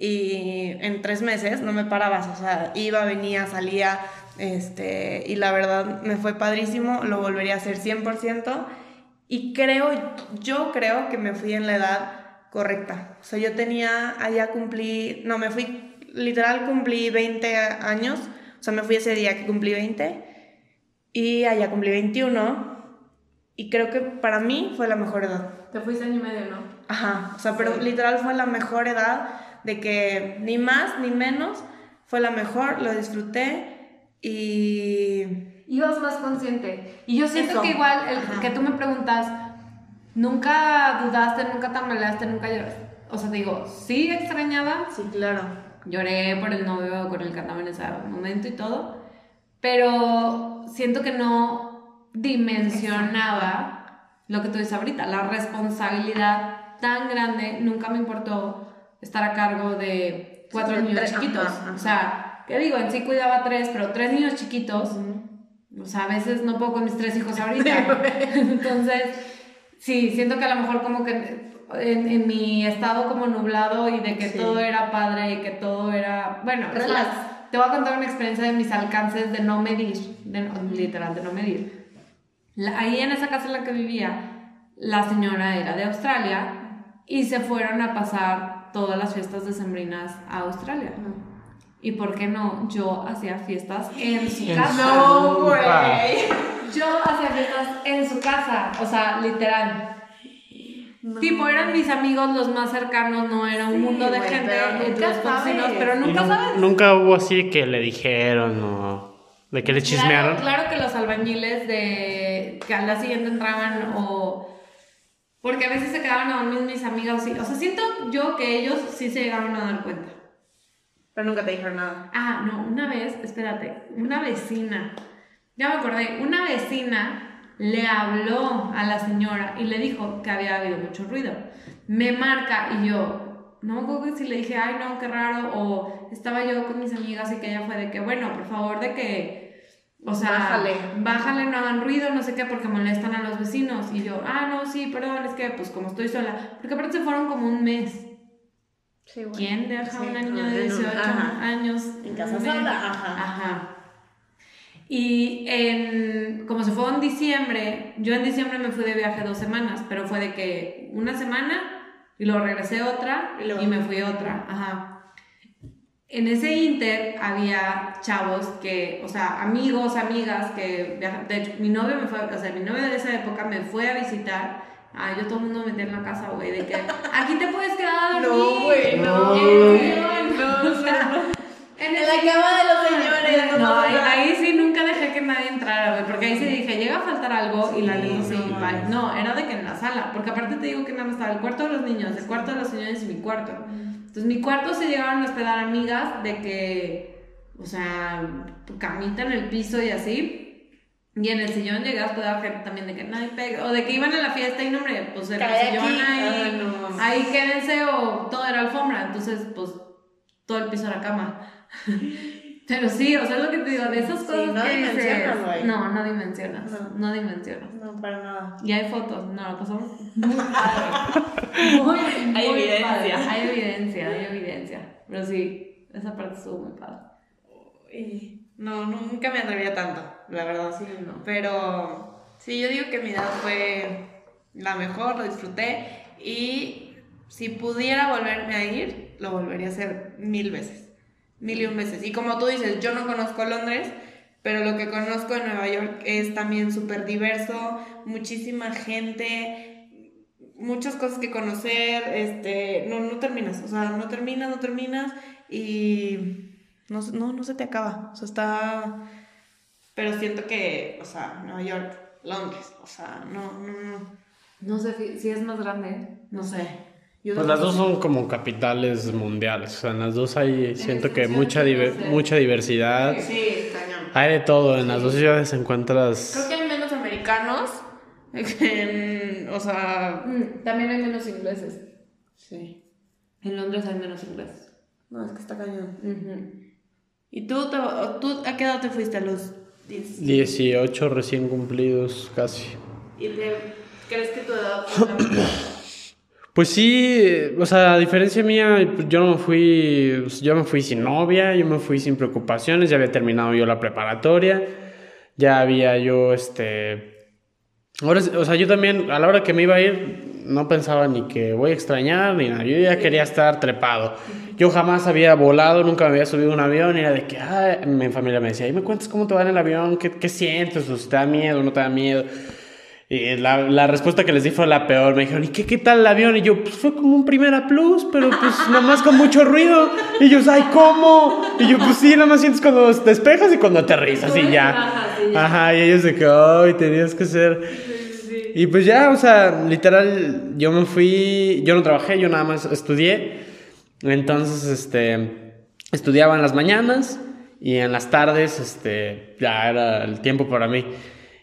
y en tres meses no me parabas, o sea, iba, venía, salía, este, y la verdad me fue padrísimo, lo volvería a hacer 100%, y creo, yo creo que me fui en la edad correcta, o sea, yo tenía, allá cumplí, no, me fui, literal cumplí 20 años, o sea, me fui ese día que cumplí 20, y allá cumplí 21, y creo que para mí fue la mejor edad. Te fuiste año y medio, ¿no? Ajá, o sea, pero literal fue la mejor edad de que ni más ni menos, fue la mejor, lo disfruté y... Ibas más consciente. Y yo siento que igual, el, que tú me preguntas, nunca dudaste, nunca tambaleaste, nunca lloraste. O sea, digo, sí extrañaba. Sí, claro. Lloré por el novio con el que andaba en ese momento y todo. Pero siento que no dimensionaba lo que tú dices ahorita, la responsabilidad tan grande, nunca me importó estar a cargo de cuatro niños chiquitos. O sea, ¿qué digo? En sí cuidaba tres, pero tres niños chiquitos. O sea, a veces no puedo con mis tres hijos ahorita. Entonces, sí, siento que a lo mejor como que en, en mi estado como nublado y de que todo era padre y que todo era... Bueno, te voy a contar una experiencia de mis alcances de no medir, de, literal, de no medir. ahí en esa casa en la que vivía, la señora era de Australia y se fueron a pasar todas las fiestas decembrinas a Australia. ¿Y por qué no? Yo hacía fiestas en su casa. No, güey. Yo hacía fiestas en su casa, o sea, literal. Tipo, eran mis amigos los más cercanos, no era un mundo de gente, pero pero nunca sabes. Nunca hubo así que le dijeron o de que le chismearon. Claro, claro que los albañiles de que al día siguiente entraban o porque a veces se quedaban a dormir mis amigas, o sea, siento yo que ellos sí se llegaron a dar cuenta. Pero nunca te dijeron nada. Ah, no, una vez, espérate, una vecina, ya me acordé, una vecina le habló a la señora y le dijo que había habido mucho ruido. Me marca y yo, no me acuerdo si le dije, ay, no, qué raro, o estaba yo con mis amigas y que ella fue de que, bueno, por favor, de que o sea, bájale. bájale, no hagan ruido, no sé qué, porque molestan a los vecinos. Y yo, ah, no, sí, perdón, es que pues como estoy sola. Porque aparte se fueron como un mes. Sí, bueno. ¿Quién deja a una niña de 18 años en casa sola? Ajá. Ajá. Y en, como se fue en diciembre, yo en diciembre me fui de viaje dos semanas, pero fue de que una semana y luego regresé otra y, y me fui otra. Ajá. En ese inter había chavos que, o sea, amigos, amigas que, de hecho, mi novio me fue, o sea, mi novio de esa época me fue a visitar. Ah, yo todo el mundo me metía en la casa, güey, de que aquí te puedes quedar a dormir. No, güey, no. no, no, En, la cama de los señores. No, ahí, sí nunca dejé que nadie entrara, güey, porque ahí sí dije, llega a faltar algo y la niña sí, no, no, era de que en la sala, porque aparte te digo que nada más estaba el cuarto de los niños, el cuarto de los señores y mi cuarto. Entonces, mi cuarto se llegaron a hospedar amigas de que, o sea, camita en el piso y así. Y en el sillón llegas a dar gente también de que nadie pega. O de que iban a la fiesta y no, hombre, pues era el sillón ahí. Ah, ahí quédense o todo era alfombra. Entonces, pues todo el piso era cama. Pero sí, o sea, es lo que te digo, de esas cosas no que dimensionas, güey. No, no dimensionas. No. no dimensionas. No, para nada. Y hay fotos, no, lo pasamos muy padre. muy, Hay evidencia. Hay evidencia, hay evidencia. Pero sí, esa parte estuvo muy padre. No, nunca me atrevería tanto, la verdad. Sí, no. Pero sí, yo digo que mi edad fue la mejor, lo disfruté. Y si pudiera volverme a ir, lo volvería a hacer mil veces mil y un veces. Y como tú dices, yo no conozco Londres, pero lo que conozco de Nueva York es también súper diverso, muchísima gente, muchas cosas que conocer, este, no, no terminas, o sea, no terminas, no terminas y no, no, no se te acaba, o sea, está, pero siento que, o sea, Nueva York, Londres, o sea, no, no, no. No sé si es más grande, no sé pues las dos son como capitales mundiales, o sea, en las dos hay, siento que mucha, mucha diversidad. Sí, Hay de todo, en las dos ciudades encuentras... Creo que hay menos americanos, o sea... Mm, también hay menos ingleses. Sí. En Londres hay menos ingleses. No, es que está cañón. ¿Y tú, tú a qué edad te fuiste a los 10? 18 recién cumplidos, casi. ¿Y crees que tu edad fue Pues sí, o sea, a diferencia mía, yo no me fui, yo me fui sin novia, yo me fui sin preocupaciones, ya había terminado yo la preparatoria, ya había yo, este, ahora, o sea, yo también, a la hora que me iba a ir, no pensaba ni que voy a extrañar, ni nada, yo ya quería estar trepado. Yo jamás había volado, nunca me había subido un avión, era de que, ah, mi familia me decía, y me cuentas cómo te va en el avión, qué, qué sientes, o si te da miedo, no te da miedo. Y la, la, respuesta que les di fue la peor. Me dijeron, ¿y qué, qué tal el avión? Y yo, pues fue como un primera plus, pero pues nada más con mucho ruido. Y ellos, ay, ¿cómo? Y yo, pues sí, nada más sientes cuando despejas y cuando aterrizas y ya. Ajá, y ellos de que, ay, tenías que ser. Y pues ya, o sea, literal, yo me fui, yo no trabajé, yo nada más estudié. Entonces, este, estudiaba en las mañanas y en las tardes, este, ya era el tiempo para mí.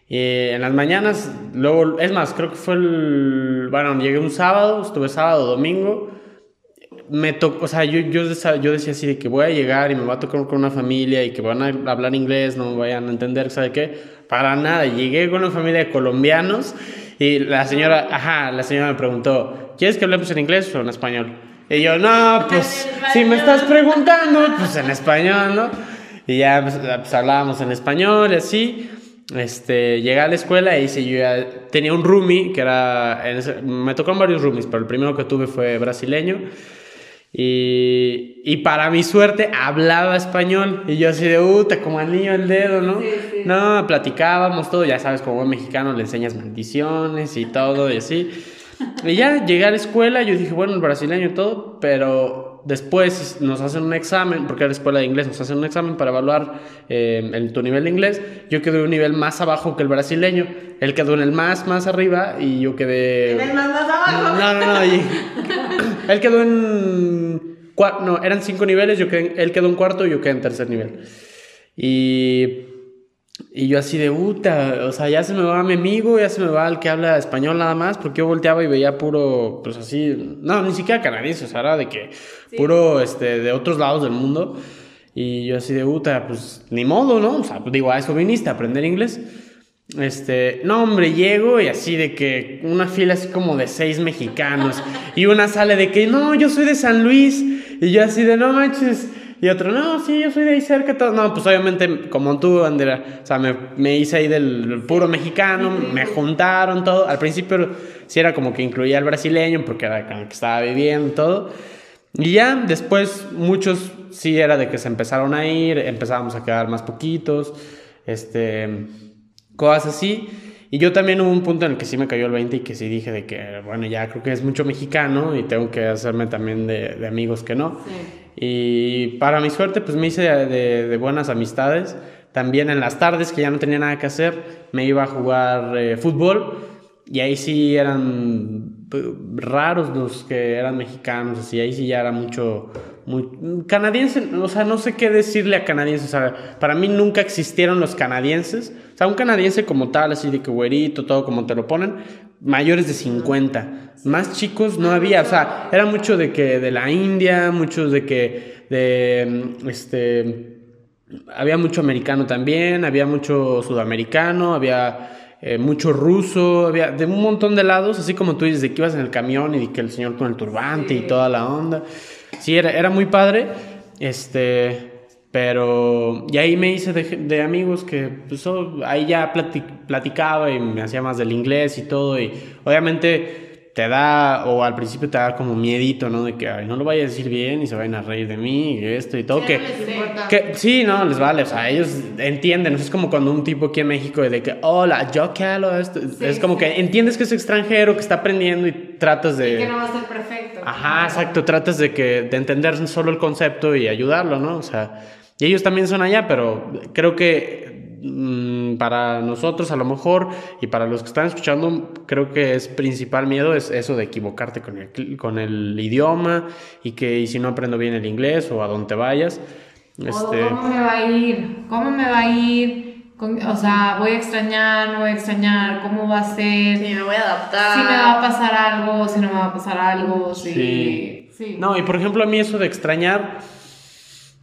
Y en las mañanas, luego, es más, creo que fue el. Bueno, llegué un sábado, estuve sábado, domingo. Me tocó, o sea, yo, yo, yo decía así de que voy a llegar y me voy a tocar con una familia y que van a hablar inglés, no me vayan a entender, ¿sabe qué? Para nada. Llegué con una familia de colombianos y la señora, ajá, la señora me preguntó, ¿quieres que hablemos en inglés o en español? Y yo, no, pues, si me estás preguntando, pues en español, ¿no? Y ya pues, pues hablábamos en español y así este, llegué a la escuela y yo ya tenía un roomie que era, me tocaron varios roomies, pero el primero que tuve fue brasileño. Y, y, para mi suerte hablaba español. Y yo así de, puta, como al niño el dedo, ¿no? No, platicábamos todo, ya sabes, como buen mexicano le enseñas maldiciones y todo y así. Y ya llegué a la escuela, yo dije, bueno, el brasileño y todo, pero después nos hacen un examen, porque era la escuela de inglés, nos hacen un examen para evaluar eh, tu nivel de inglés. Yo quedé un nivel más abajo que el brasileño. Él quedó en el más, más arriba y yo quedé... ¿En el más, más abajo? No, no, no. él quedó en... No, eran cinco niveles, yo quedé, él quedó en cuarto y yo quedé en tercer nivel. Y y yo así de puta, o sea, ya se me va mi amigo, ya se me va el que habla español nada más, porque yo volteaba y veía puro, pues así, no, ni siquiera canadiense, o sea, era de que puro, este, de otros lados del mundo. Y yo así de puta, pues ni modo, ¿no? O sea, pues, digo, a eso viniste, a aprender inglés. Este, no, hombre, llego y así de que una fila así como de seis mexicanos. Y una sale de que, no, yo soy de San Luis. Y yo así de, no manches y otro, no, sí, yo soy de ahí cerca. Todo. No, pues obviamente, como tú, Andrea, o sea, me, me hice ahí del puro mexicano, me juntaron todo. Al principio sí era como que incluía al brasileño, porque era el que estaba viviendo todo. Y ya después, muchos sí era de que se empezaron a ir, empezábamos a quedar más poquitos, este, cosas así. Y yo también hubo un punto en el que sí me cayó el 20 y que sí dije de que, bueno, ya creo que es mucho mexicano y tengo que hacerme también de, de amigos que no. Sí. Y para mi suerte, pues me hice de, de, buenas amistades. También en las tardes, que ya no tenía nada que hacer, me iba a jugar eh, fútbol. y ahí sí eran pues, raros los que eran mexicanos, así, ahí sí ya era mucho, muy, canadiense, o sea, no sé qué decirle a canadienses, o sea, para mí nunca existieron los canadienses, o sea, un canadiense como tal, así de que güerito, todo como te lo ponen, mayores de 50, más chicos no había, o sea, era mucho de que de la India, muchos de que, de, este, había mucho americano también, había mucho sudamericano, había eh, mucho ruso, había de un montón de lados, así como tú dices, de que ibas en el camión y de que el señor con el turbante y toda la onda. Sí, era, era muy padre, este, pero y ahí me hice de, de amigos que pues, oh, ahí ya platicaba y me hacía más del inglés y todo, y obviamente te da, o al principio te da como miedito, ¿no? De que Ay, no lo vaya a decir bien y se vayan a reír de mí y esto y todo. que, que, sí, no, les vale, o sea, ellos entienden, es como cuando un tipo aquí en México de que, hola, yo qué hago esto. es como que entiendes que es extranjero, que está aprendiendo y tratas de... Y que no va a ser perfecto. Ajá, exacto, tratas de, que, de entender solo el concepto y ayudarlo, ¿no? O sea, y ellos también son allá, pero creo que Mm, para nosotros a lo mejor y para los que están escuchando, creo que es principal miedo es eso de equivocarte con el, con el idioma y que y si no aprendo bien el inglés o a donde vayas. Este... ¿Cómo me va a ir? ¿Cómo me va a ir? o sea, voy a extrañar, no voy a extrañar, ¿cómo va a ser? Si me voy a adaptar. Si me va a pasar algo, si no me va a pasar algo, sí. sí. No, y por ejemplo a mí eso de extrañar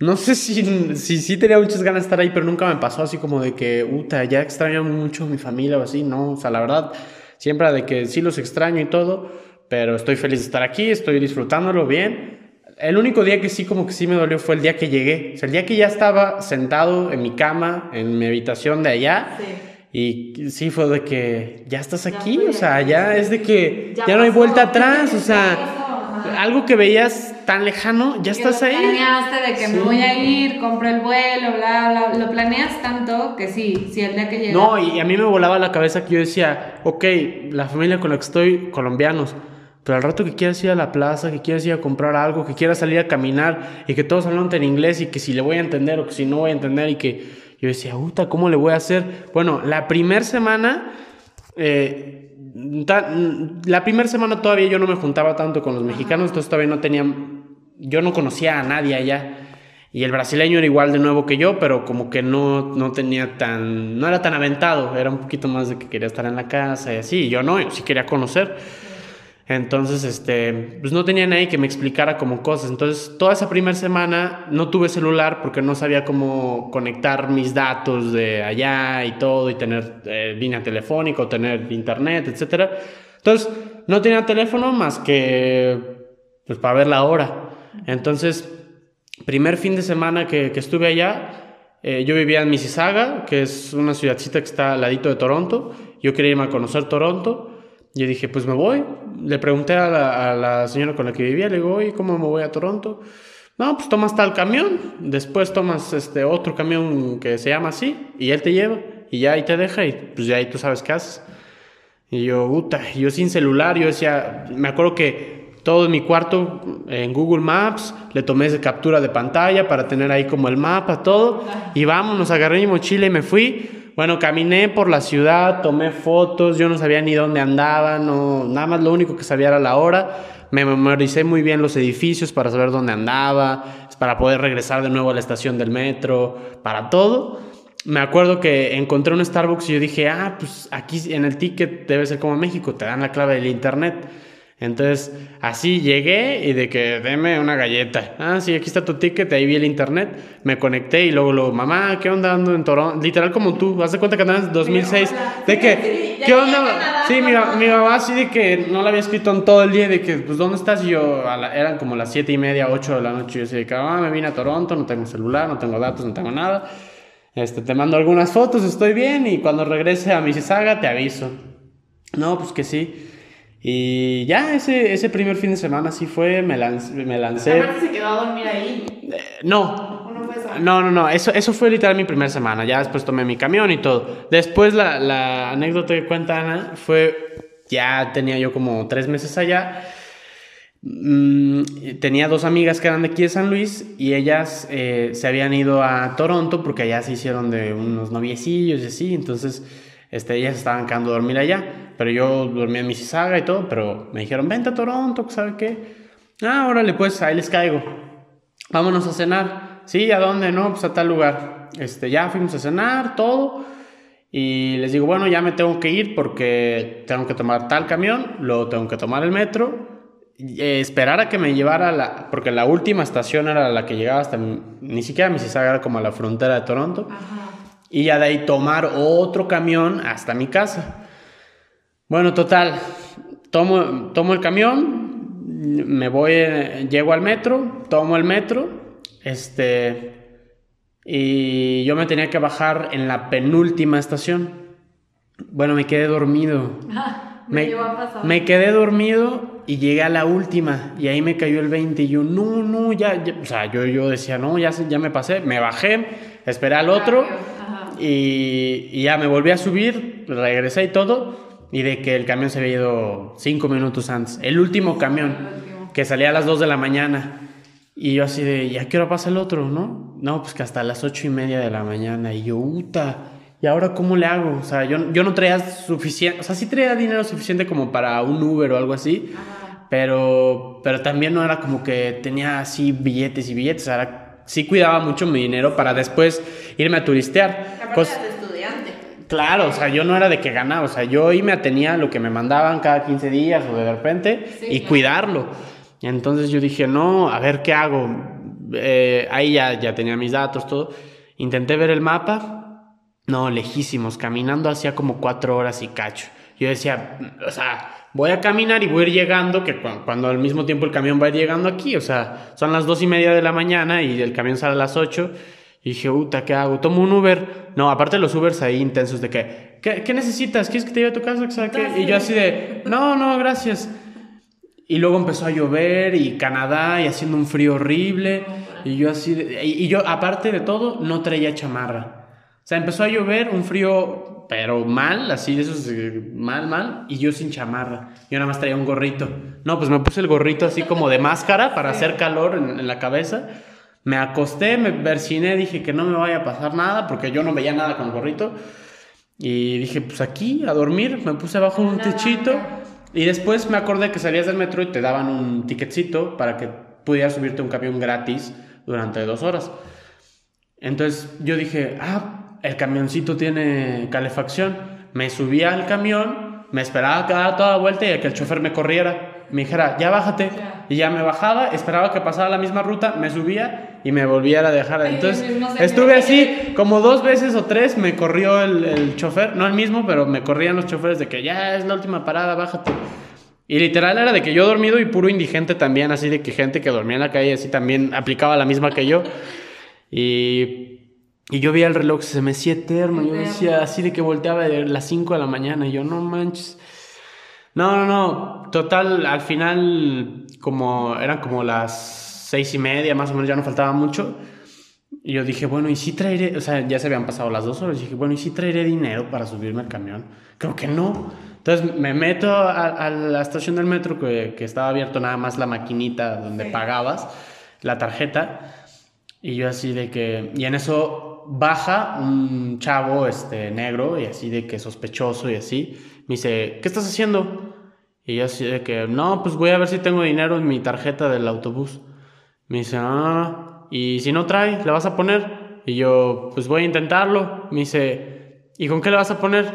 no sé si, si, si tenía muchas ganas de estar ahí, pero nunca me pasó así como de que, uta, ya extraño mucho a mi familia o así, no, o sea, la verdad, siempre de que sí los extraño y todo, pero estoy feliz de estar aquí, estoy disfrutándolo bien. El único día que sí como que sí me dolió fue el día que llegué, o sea, el día que ya estaba sentado en mi cama, en mi habitación de allá. Y sí fue de que ya estás aquí, o sea, ya es de que ya, no hay vuelta atrás, o sea, algo que veías tan lejano, ya estás ahí. Planeaste de que me voy a ir, compro el vuelo, bla, bla, lo planeas tanto que sí, sí, el día que llega. No, y a mí me volaba la cabeza que yo decía, ok, la familia con la que estoy, colombianos, pero al rato que quieras ir a la plaza, que quieras ir a comprar algo, que quieras salir a caminar y que todos hablan en inglés y que si le voy a entender o que si no voy a entender y que yo decía, puta, ¿cómo le voy a hacer? Bueno, la primera semana... Eh, la primera semana todavía yo no me juntaba tanto con los mexicanos, entonces todavía no tenía, yo no conocía a nadie allá. Y el brasileño era igual de nuevo que yo, pero como que no, no tenía tan, no era tan aventado, era un poquito más de que quería estar en la casa y así, y yo no, yo sí quería conocer. Entonces, este, pues no tenía nadie que me explicara como cosas. Entonces, toda esa primera semana no tuve celular porque no sabía cómo conectar mis datos de allá y todo, y tener eh, línea telefónica, o tener internet, etc. Entonces, no tenía teléfono más que, pues, para ver la hora. Entonces, primer fin de semana que, que estuve allá, eh, yo vivía en Mississauga, que es una ciudadcita que está al ladito de Toronto. Yo quería irme a conocer Toronto. Yo dije, pues me voy. Le pregunté a la, señora con la que vivía, le digo, oye, ¿cómo me voy a Toronto? No, pues tomas tal camión, después tomas este otro camión que se llama así, y él te lleva, y ya ahí te deja, y pues ya ahí tú sabes qué haces. Y yo, puta, yo sin celular, yo decía, me acuerdo que todo en mi cuarto en Google Maps, le tomé esa captura de pantalla para tener ahí como el mapa, todo, y vámonos, agarré mi mochila y me fui bueno, caminé por la ciudad, tomé fotos, yo no sabía ni dónde andaba, no, nada más lo único que sabía era la hora. Me memoricé muy bien los edificios para saber dónde andaba, para poder regresar de nuevo a la estación del metro, para todo. Me acuerdo que encontré un Starbucks y yo dije, ah, pues aquí en el ticket debe ser como México, te dan la clave del internet. Entonces, así llegué y de que deme una galleta. Ah, sí, aquí está tu ticket, ahí vi el internet, me conecté y luego, luego mamá, ¿qué onda ando en Toronto? Literal como tú, haz de cuenta que andabas en 2006. De que, ¿qué onda? Sí, mi, mi, mamá así de que no la había escrito en todo el día, de que, pues, ¿dónde estás? Y yo, eran como las 7 y media, 8 de la noche, y yo decía, ah, me vine a Toronto, no tengo celular, no tengo datos, no tengo nada. Este, te mando algunas fotos, estoy bien, y cuando regrese a Mississauga te aviso. No, pues que sí. Y ya ese, ese primer fin de semana sí fue, me lancé. Me lancé. se quedó a dormir ahí? Eh, no. No, no, no, eso, eso fue literal mi primera semana. Ya después tomé mi camión y todo. Después la, la anécdota que cuenta Ana fue, ya tenía yo como tres meses allá. Mm, tenía dos amigas que eran de aquí de San Luis y ellas eh, se habían ido a Toronto porque allá se hicieron de unos noviecillos y así. Entonces este, ellas estaban quedando a dormir allá, pero yo dormía en Mississauga y todo, pero me dijeron, vente a Toronto, ¿sabe qué? Ah, órale, pues ahí les caigo. Vámonos a cenar. Sí, ¿a dónde? No, pues a tal lugar. Este, ya fuimos a cenar, todo. Y les digo, bueno, ya me tengo que ir porque tengo que tomar tal camión, luego tengo que tomar el metro, eh, esperar a que me llevara la... Porque la última estación era la que llegaba hasta... Ni siquiera Mississauga era como a la frontera de Toronto. Y ya de ahí tomar otro camión hasta mi casa. Bueno, total, tomo, tomo el camión, me voy, eh, llego al metro, tomo el metro, este y yo me tenía que bajar en la penúltima estación. Bueno, me quedé dormido. me, me, quedé dormido y llegué a la última y ahí me cayó el 20 y yo, no, no, ya, o sea, yo, yo decía, no, ya, ya me pasé, me bajé, esperé al otro y, y, ya me volví a subir, regresé y todo y de que el camión se había ido cinco minutos antes, el último camión que salía a las 2 de la mañana. Y yo así de, ¿y a qué hora pasa el otro, no? No, pues que hasta las ocho y media de la mañana. Y yo, puta, ¿y ahora cómo le hago? O sea, yo, yo no traía suficiente, o sea, sí traía dinero suficiente como para un Uber o algo así, pero, pero también no era como que tenía así billetes y billetes, sea, sí cuidaba mucho mi dinero para después irme a turistear. estudiante. Claro, o sea, yo no era de que ganaba, o sea, yo ahí me atenía a lo que me mandaban cada 15 días o de repente y cuidarlo. Entonces yo dije, no, a ver qué hago. Eh, ahí ya, ya tenía mis datos, todo. Intenté ver el mapa. No, lejísimos, caminando hacía como cuatro horas y cacho. Yo decía, o sea, voy a caminar y voy a ir llegando, que cuando, al mismo tiempo el camión va a ir llegando aquí, o sea, son las dos y media de la mañana y el camión sale a las ocho. Y dije, puta, ¿qué hago? Tomo un Uber. No, aparte los Ubers ahí intensos de que, ¿qué, necesitas? ¿Quieres que te lleve a tu casa? Y yo así de, no, no, gracias. Y luego empezó a llover y Canadá y haciendo un frío horrible. Y yo así, y, yo aparte de todo, no traía chamarra. O sea, empezó a llover, un frío, pero mal, así de esos, mal, mal, y yo sin chamarra. Yo nada más traía un gorrito. No, pues me puse el gorrito así como de máscara para hacer calor en, la cabeza. Me acosté, me versiné, dije que no me vaya a pasar nada, porque yo no veía nada con el gorrito. Y dije, pues aquí, a dormir, me puse abajo un techito. Y después me acordé que salías del metro y te daban un ticketcito para que pudieras subirte a un camión gratis durante dos horas. Entonces yo dije, ah, el camioncito tiene calefacción. Me subía al camión, me esperaba que dara toda la vuelta y que el chofer me corriera. Me dijera, ya bájate. Y ya me bajaba, esperaba que pasara la misma ruta, me subía y me volviera a dejar. Entonces estuve así como dos veces o tres, me corrió el, el chofer, no el mismo, pero me corrían los choferes de que ya es la última parada, bájate. Y literal era de que yo dormido y puro indigente también, así de que gente que dormía en la calle así también aplicaba la misma que yo. Y, y yo veía el reloj, se me hacía eterno. Yo decía así de que volteaba de las 5 de la mañana y yo, no manches. No, no, no. Total, al final, como eran como las seis y media, más o menos, ya no faltaba mucho. Y yo dije, bueno, ¿y si traeré? O sea, ya se habían pasado las dos horas. Y dije, bueno, ¿y si traeré dinero para subirme al camión? Creo que no. Entonces me meto a, la estación del metro que, que, estaba abierto nada más la maquinita donde pagabas la tarjeta. Y yo así de que... Y en eso baja un chavo este, negro y así de que sospechoso y así. Me dice, ¿qué estás haciendo? Y yo así de que, no, pues voy a ver si tengo dinero en mi tarjeta del autobús. Me dice, ah, y si no trae, ¿le vas a poner? Y yo, pues voy a intentarlo. Me dice, ¿y con qué le vas a poner?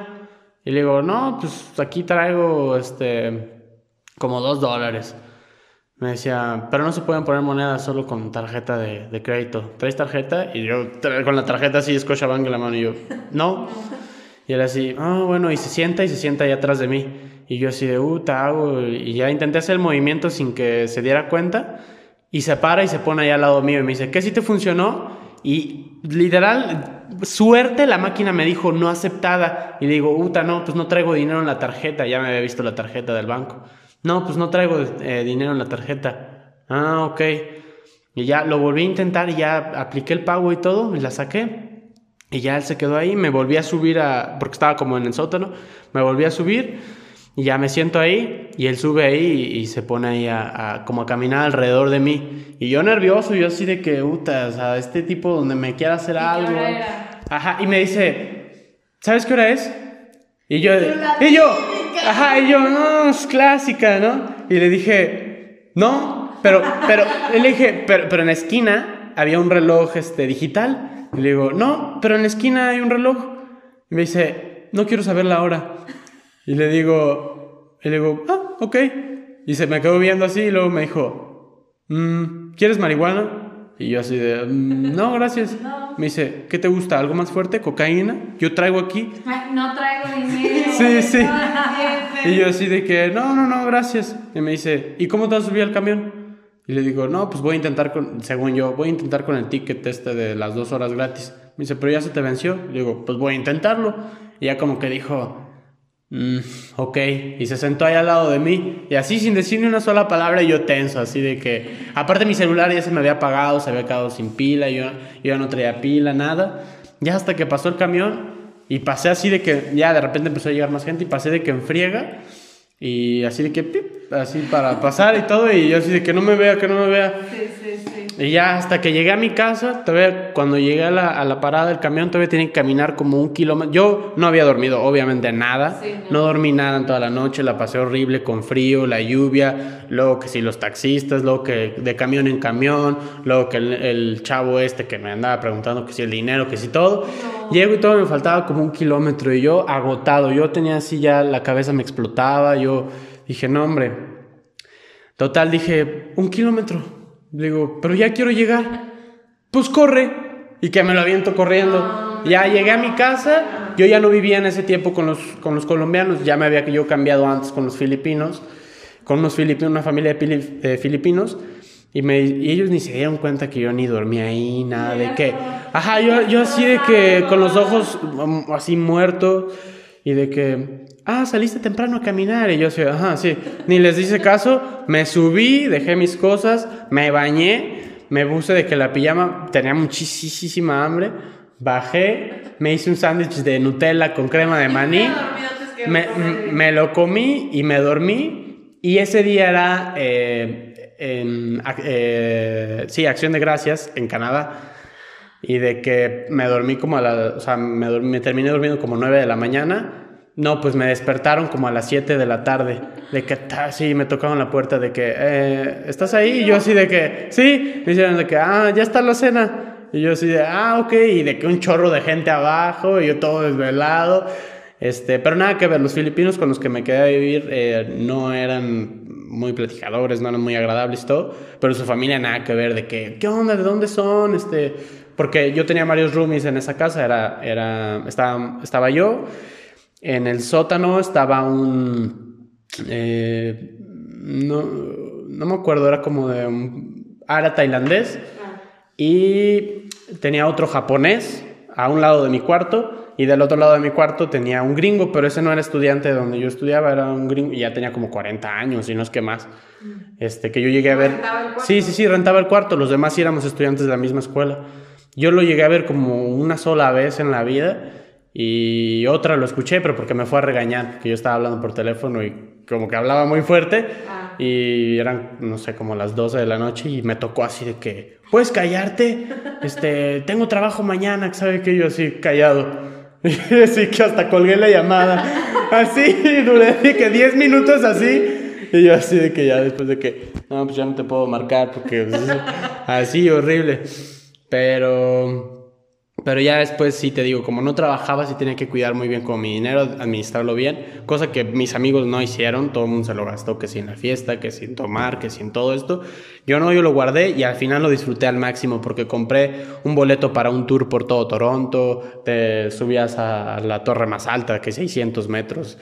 Y le digo, no, pues aquí traigo, este, como dos dólares. Me decía, pero no se pueden poner monedas solo con tarjeta de, de crédito. ¿Traes tarjeta? Y yo con la tarjeta así, Scotiabank en la mano. Y yo, no. Y él así, ah, bueno, y se sienta y se sienta ahí atrás de mí. Y yo así de, uh, te hago. Y ya intenté hacer el movimiento sin que se diera cuenta. Y se para y se pone ahí al lado mío y me dice, ¿qué si te funcionó? Y literal, suerte, la máquina me dijo no aceptada. Y le digo, uta, no, pues no traigo dinero en la tarjeta. Ya me había visto la tarjeta del banco. No, pues no traigo eh, dinero en la tarjeta. Ah, ok. Y ya lo volví a intentar y ya apliqué el pago y todo, y la saqué. Y ya él se quedó ahí, me volví a subir a, porque estaba como en el sótano, me volví a subir y ya me siento ahí y él sube ahí y, se pone ahí a, como a caminar alrededor de mí. Y yo nervioso, yo así de que, puta, o sea, este tipo donde me quiera hacer algo. Ajá, y me dice, ¿sabes qué hora es? Y yo, y yo, ajá, y yo, no, es clásica, ¿no? Y le dije, no, pero, pero, le dije, pero, pero en la esquina había un reloj este, digital. Y le digo, no, pero en la esquina hay un reloj. Y me dice, no quiero saber la hora. Y le digo, y le digo, ah, ok. Y se me quedó viendo así y luego me dijo, mm, ¿quieres marihuana? Y yo así de, mm, no, gracias. Me dice, ¿qué te gusta? ¿Algo más fuerte? ¿Cocaína? Yo traigo aquí. no traigo dinero. Sí, sí. y yo así de que, no, no, no, gracias. Y me dice, ¿y cómo te vas a subir al camión? Y le digo, no, pues voy a intentar con, según yo, voy a intentar con el ticket este de las dos horas gratis. Me dice, pero ya se te venció. Le digo, pues voy a intentarlo. Y ya como que dijo, Mm, ok, y se sentó ahí al lado de mí, y así sin decir ni una sola palabra, yo tenso, así de que, aparte mi celular ya se me había apagado, se había quedado sin pila, yo, yo no traía pila, nada, ya hasta que pasó el camión, y pasé así de que, ya de repente empezó a llegar más gente, y pasé de que enfriega, y así de que, pip, así para pasar y todo, y yo así de que no me vea, que no me vea. Sí, sí, sí. Y ya hasta que llegué a mi casa, todavía cuando llegué a la, a la parada del camión, todavía tenía que caminar como un kilómetro. Yo no había dormido, obviamente, nada. no. dormí nada en toda la noche, la pasé horrible con frío, la lluvia, luego que si los taxistas, luego que de camión en camión, luego que el, chavo este que me andaba preguntando que si el dinero, que si todo. Llego y todo me faltaba como un kilómetro y yo agotado, yo tenía así ya la cabeza me explotaba, yo dije, no hombre, total dije, un kilómetro, digo, pero ya quiero llegar, pues corre y que me lo aviento corriendo. Ya llegué a mi casa, yo ya no vivía en ese tiempo con los, con los colombianos, ya me había yo cambiado antes con los filipinos, con unos filipinos, una familia de filipinos. Y, me, y ellos ni se dieron cuenta que yo ni dormía ahí, nada de que... Ajá, yo, yo así de que con los ojos mm, así muertos y de que... Ah, saliste temprano a caminar. Y yo así, ajá, sí. Ni les hice caso. Me subí, dejé mis cosas, me bañé, me puse de que la pijama tenía muchísima hambre. Bajé, me hice un sándwich de Nutella con crema de maní. Me, me, lo comí y me dormí. Y ese día era... Eh, en, eh, sí, Acción de Gracias en Canadá. Y de que me dormí como a la, o sea, me, me terminé durmiendo como 9 de la mañana. No, pues me despertaron como a las 7 de la tarde. De que, sí, me tocaron la puerta de que, eh, ¿estás ahí? Y yo así de que, sí. Me dijeron de que, ah, ya está la cena. Y yo así de, ah, ok. Y de que un chorro de gente abajo. Y yo todo desvelado. Este, pero nada que ver, los filipinos con los que me quedé a vivir eh, no eran muy platicadores, no eran muy agradables y todo, pero su familia nada que ver de que, ¿qué onda? ¿De dónde son? Este, porque yo tenía varios roomies en esa casa, era, era, estaba, estaba yo, en el sótano estaba un, eh, no, no me acuerdo, era como de un, era tailandés, ah. y tenía otro japonés a un lado de mi cuarto, y del otro lado de mi cuarto tenía un gringo, pero ese no era estudiante de donde yo estudiaba, era un gringo y ya tenía como 40 años y no es que más. Mm. Este, que yo llegué a ver. Sí, sí, sí, rentaba el cuarto. Los demás sí éramos estudiantes de la misma escuela. Yo lo llegué a ver como una sola vez en la vida y otra lo escuché, pero porque me fue a regañar, que yo estaba hablando por teléfono y como que hablaba muy fuerte ah. y eran, no sé, como las 12 de la noche y me tocó así de que, ¿puedes callarte? Este, tengo trabajo mañana, ¿sabe que Yo así callado. Así que hasta colgué la llamada. Así, duré que 10 minutos así. Y yo así de que ya después de que, no, pues ya no te puedo marcar porque pues, así horrible. Pero pero ya después sí te digo, como no trabajaba, sí tenía que cuidar muy bien con mi dinero, administrarlo bien, cosa que mis amigos no hicieron, todo el mundo se lo gastó, que sin la fiesta, que sin tomar, que sin todo esto. Yo no, yo lo guardé y al final lo disfruté al máximo porque compré un boleto para un tour por todo Toronto, te subías a la torre más alta, que 600 metros,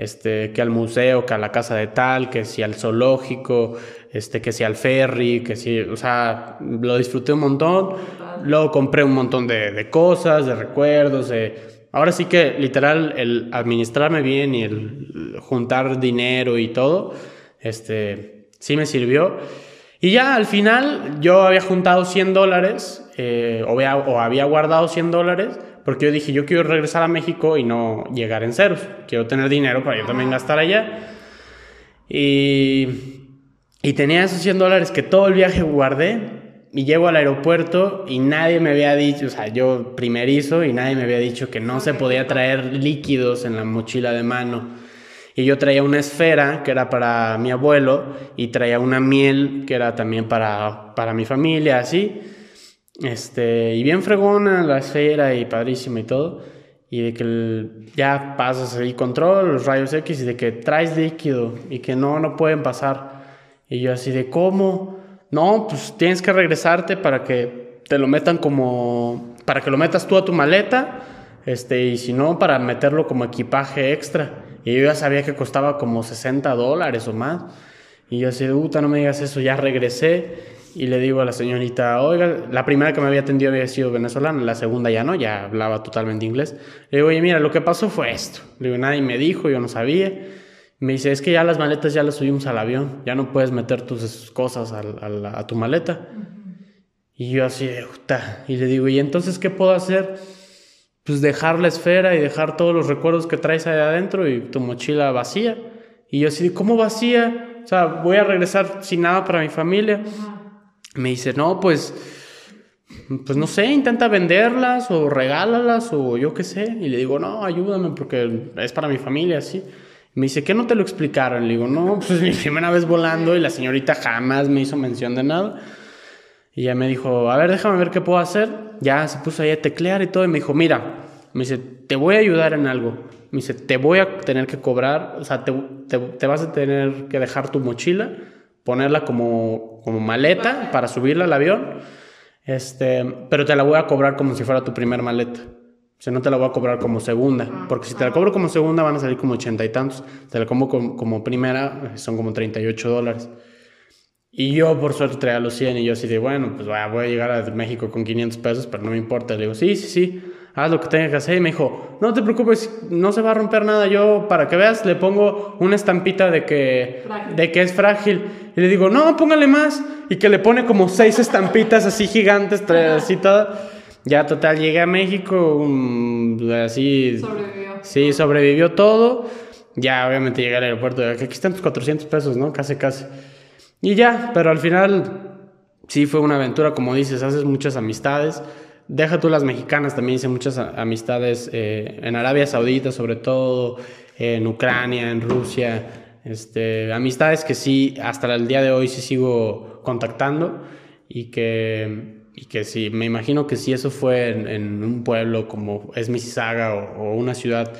este, que al museo, que a la casa de tal, que si al zoológico, este, que si al ferry, que si, o sea, lo disfruté un montón. Luego compré un montón de, de cosas, de recuerdos, de... Ahora sí que literal el administrarme bien y el juntar dinero y todo, este, sí me sirvió. Y ya al final yo había juntado 100 dólares eh, o, había, o había guardado 100 dólares porque yo dije, yo quiero regresar a México y no llegar en ceros. Quiero tener dinero para yo también gastar allá. Y, y tenía esos 100 dólares que todo el viaje guardé y llego al aeropuerto y nadie me había dicho, o sea, yo primerizo y nadie me había dicho que no se podía traer líquidos en la mochila de mano. Y yo traía una esfera que era para mi abuelo y traía una miel que era también para, para mi familia, así. Este, y bien fregona la esfera y padrísima y todo. Y de que ya pasas el control, los rayos X y de que traes líquido y que no, no pueden pasar. Y yo así de, ¿cómo? No, pues tienes que regresarte para que te lo metan como, para que lo metas tú a tu maleta, este, y si no, para meterlo como equipaje extra. Y yo ya sabía que costaba como 60 dólares o más. Y yo así, puta, no me digas eso, ya regresé. Y le digo a la señorita, oiga, la primera que me había atendido había sido venezolana, la segunda ya no, ya hablaba totalmente inglés. Le digo, oye, mira, lo que pasó fue esto. Le digo, nadie me dijo, yo no sabía. Me dice, es que ya las maletas ya las subimos al avión, ya no puedes meter tus cosas a, tu maleta. Y yo así de, y le digo, ¿y entonces qué puedo hacer? Pues dejar la esfera y dejar todos los recuerdos que traes ahí adentro y tu mochila vacía. Y yo así, ¿cómo vacía? O sea, voy a regresar sin nada para mi familia. Me dice, no, pues, pues no sé, intenta venderlas o regálalas o yo qué sé. Y le digo, no, ayúdame porque es para mi familia, así. Me dice, ¿qué no te lo explicaron? Le digo, no, pues es mi primera vez volando y la señorita jamás me hizo mención de nada. Y ya me dijo, a ver, déjame ver qué puedo hacer. Ya se puso ahí a teclear y todo y me dijo, mira, me dice, te voy a ayudar en algo. Me dice, te voy a tener que cobrar, o sea, te, te, vas a tener que dejar tu mochila, ponerla como, como maleta para subirla al avión, este, pero te la voy a cobrar como si fuera tu primer maleta. O sea, no te la voy a cobrar como segunda, porque si te la cobro como segunda van a salir como ochenta y tantos. Te la como como, primera, son como 38 dólares. Y yo por suerte traía los 100 y yo así de, bueno, pues voy a llegar a México con 500 pesos, pero no me importa. Le digo, sí, sí, sí, haz lo que tengas que hacer. Y me dijo, no te preocupes, no se va a romper nada. Yo, para que veas, le pongo una estampita de que, de que es frágil. Y le digo, no, póngale más. Y que le pone como seis estampitas así gigantes, así todas. Ya total, llegué a México, así... Sobrevivió. Sí, sobrevivió todo. Ya obviamente llegué al aeropuerto, aquí están tus 400 pesos, ¿no? Casi, casi. Y ya, pero al final sí fue una aventura, como dices, haces muchas amistades. Deja tú las mexicanas, también hice muchas amistades eh, en Arabia Saudita, sobre todo, en Ucrania, en Rusia. Este, amistades que sí, hasta el día de hoy sí sigo contactando y que y que si, me imagino que si eso fue en, un pueblo como es Mississauga o, una ciudad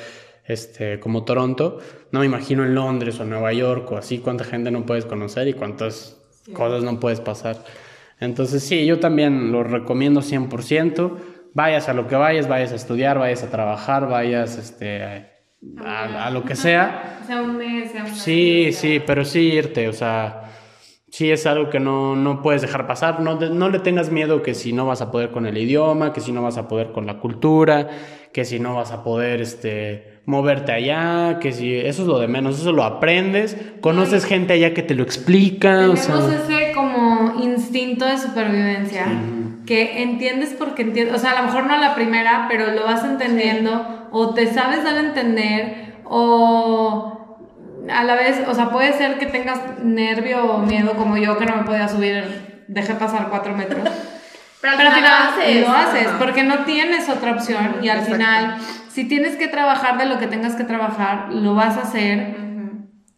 este, como Toronto, no me imagino en Londres o Nueva York o así cuánta gente no puedes conocer y cuántas cosas no puedes pasar. Entonces sí, yo también lo recomiendo 100%. Vayas a lo que vayas, vayas a estudiar, vayas a trabajar, vayas este, a, a lo que sea. Sea un mes, sea Sí, sí, pero sí irte, o sea sí es algo que no, no puedes dejar pasar. No, no, le tengas miedo que si no vas a poder con el idioma, que si no vas a poder con la cultura, que si no vas a poder este, moverte allá, que si eso es lo de menos, eso lo aprendes, conoces gente allá que te lo explica. Tenemos ese como instinto de supervivencia. Que entiendes porque entiendes, o sea, a lo mejor no a la primera, pero lo vas entendiendo, o te sabes dar a entender, o a la vez, o sea, puede ser que tengas nervio o miedo como yo que no me podía subir, dejé pasar cuatro metros. Pero al final, lo haces, porque no tienes otra opción y al final, si tienes que trabajar de lo que tengas que trabajar, lo vas a hacer.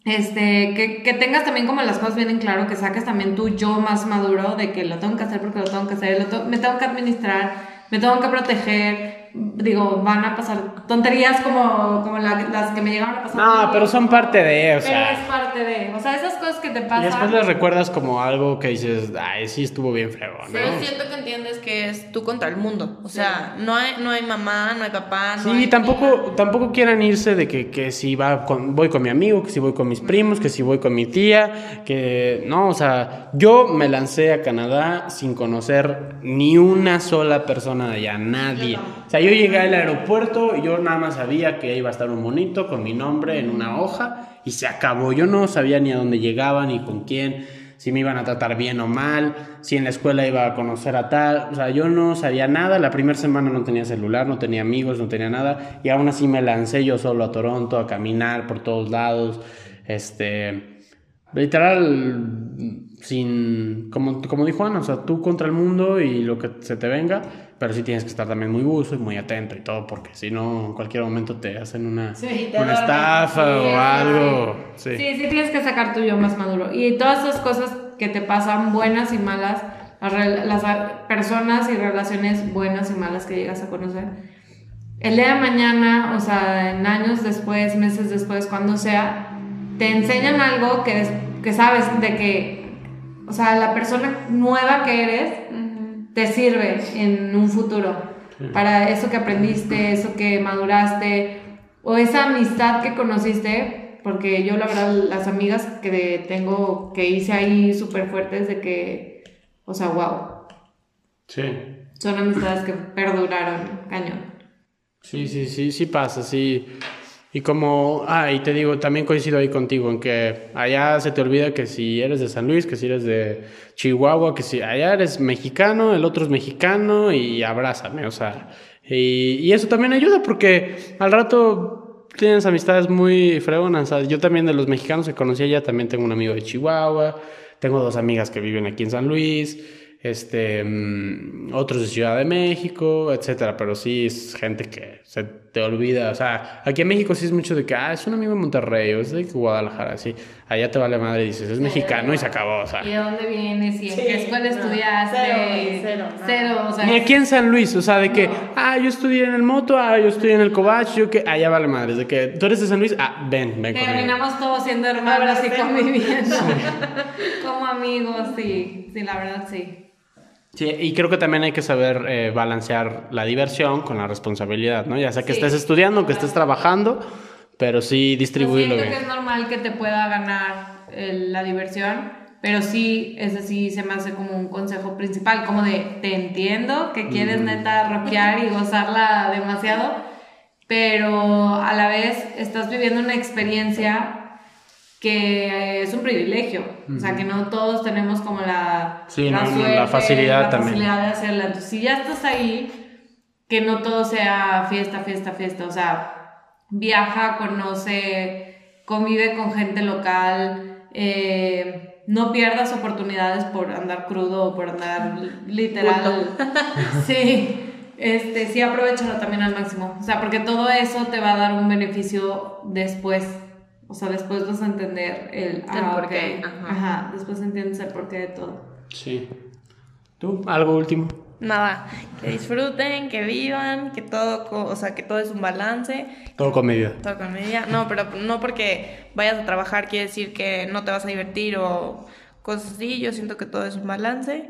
Este, que, que, tengas también como las cosas bien en claro, que saques también tu yo más maduro de que lo tengo que hacer porque lo tengo que hacer, me tengo que administrar, me tengo que proteger, digo, van a pasar tonterías como, como las que me llegaron a pasar. No, pero son parte de, o sea. Pero es parte de, o sea, esas cosas que te pasan. Y después les recuerdas como algo que dices, ay, sí estuvo bien feo, ¿no? Pero siento que entiendes que es tú contra el mundo, o sea, no, hay, no hay mamá, no hay papá, no Sí, tampoco, tampoco quieran irse de que, que si va con, voy con mi amigo, que si voy con mis primos, que si voy con mi tía, que no, o sea, yo me lancé a Canadá sin conocer ni una sola persona de allá, nadie. O sea, yo llegué al aeropuerto y yo nada más sabía que iba a estar un monito con mi nombre en una hoja y se acabó. Yo no sabía ni a dónde llegaba ni con quién, si me iban a tratar bien o mal, si en la escuela iba a conocer a tal. O sea, yo no sabía nada. La primera semana no tenía celular, no tenía amigos, no tenía nada. Y aún así me lancé yo solo a Toronto a caminar por todos lados. Este literal, sin, como, como dijo Ana, o sea, tú contra el mundo y lo que se te venga, pero sí tienes que estar también muy buzo y muy atento y todo, porque si no, en cualquier momento te hacen una, una estafa o algo. Sí. sí, sí tienes que sacar tu yo más maduro. Y todas esas cosas que te pasan, buenas y malas, las personas y relaciones buenas y malas que llegas a conocer, el día de mañana, o sea, en años después, meses después, cuando sea, te enseñan algo que, que sabes de que, o sea, la persona nueva que eres te sirve en un futuro para eso que aprendiste, eso que maduraste o esa amistad que conociste, porque yo la verdad las amigas que tengo, que hice ahí súper fuertes de que, o sea, wow. Sí. Son amistades que perduraron, cañón. Sí, sí, sí, sí pasa, sí. Y como, ah, y te digo, también coincido ahí contigo en que allá se te olvida que si eres de San Luis, que si eres de Chihuahua, que si allá eres mexicano, el otro es mexicano y abrázame, o sea. Y, eso también ayuda porque al rato tienes amistades muy fregonas. yo también de los mexicanos que conocí allá también tengo un amigo de Chihuahua, tengo dos amigas que viven aquí en San Luis este, mm, otros de Ciudad de México, etcétera, pero sí es gente que se te olvida, o sea, aquí en México sí es mucho de que, ah, es un amigo de Monterrey o es de Guadalajara, sí, allá te vale madre y dices, es mexicano y se acabó, o sea. ¿Y de dónde vienes? ¿Y en qué escuela estudiaste? Cero, cero, o sea. Ni aquí en San Luis, o sea, de que, ah, yo estudié en el Moto, ah, yo estudié en el Cobach, yo que, allá vale madre, de que tú eres de San Luis, ah, ven, ven Terminamos todos siendo hermanos y conviviendo como amigos, sí, sí, la verdad, sí. Sí, y creo que también hay que saber eh, balancear la diversión con la responsabilidad, ¿no? Ya sea que estés estudiando, que estés trabajando, pero sí distribuirlo bien. Que es normal que te pueda ganar la diversión, pero sí, ese sí se me hace como un consejo principal, como de, te entiendo que quieres mm. neta rockear y gozarla demasiado, pero a la vez estás viviendo una experiencia que es un privilegio, o sea, que no todos tenemos como la, la, facilidad también. de hacerla. Entonces, si ya estás ahí, que no todo sea fiesta, fiesta, fiesta, o sea, viaja, conoce, convive con gente local, eh, no pierdas oportunidades por andar crudo o por andar literal. sí, este, sí, aprovechalo también al máximo, o sea, porque todo eso te va a dar un beneficio después o sea, después vas a entender el, ah, porqué. Ajá. después entiendes el porqué de todo. Sí. ¿Tú? ¿Algo último? Nada, que disfruten, que vivan, que todo, o sea, que todo es un balance. Todo con medida. Todo con medida. No, pero no porque vayas a trabajar quiere decir que no te vas a divertir o cosas así. Yo siento que todo es un balance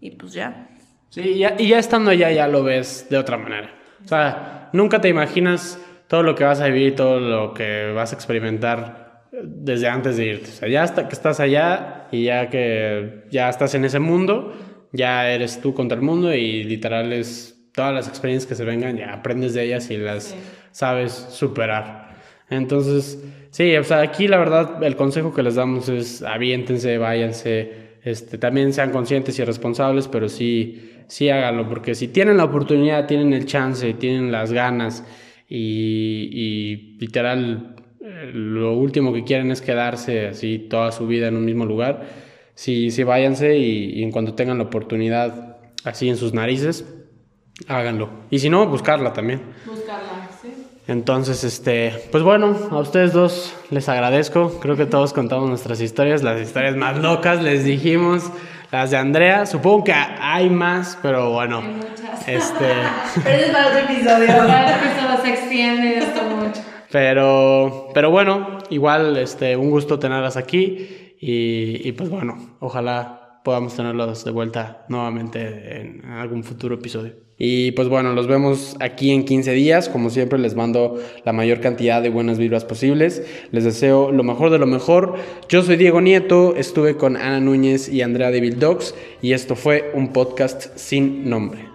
y pues ya. Sí, y ya, y ya estando allá ya lo ves de otra manera. O sea, nunca te imaginas todo lo que vas a vivir, todo lo que vas a experimentar desde antes de irte. O sea, ya hasta que estás allá y ya que ya estás en ese mundo, ya eres tú contra el mundo y literal es todas las experiencias que se vengan, ya aprendes de ellas y las sabes superar. Entonces, sí, o sea, aquí la verdad el consejo que les damos es aviéntense, váyanse, este, también sean conscientes y responsables, pero sí, sí háganlo, porque si tienen la oportunidad, tienen el chance, tienen las ganas, y, literal eh, lo último que quieren es quedarse así toda su vida en un mismo lugar. Sí, sí váyanse y, en cuanto tengan la oportunidad así en sus narices, háganlo. Y si no, buscarla también. Buscarla, sí. Entonces, este, pues bueno, a ustedes dos les agradezco. Creo que todos contamos nuestras historias, las historias más locas, les dijimos. Las de Andrea, supongo que hay más, pero bueno. Hay muchas. Este. pero es para otro episodio. Para otro episodio se extiende esto mucho. Pero, pero bueno, igual este, un gusto tenerlas aquí. Y, y pues bueno, ojalá podamos tenerlas de vuelta nuevamente en algún futuro episodio. Y pues bueno, los vemos aquí en 15 días. Como siempre, les mando la mayor cantidad de buenas vibras posibles. Les deseo lo mejor de lo mejor. Yo soy Diego Nieto, estuve con Ana Núñez y Andrea de Dogs y esto fue un podcast sin nombre.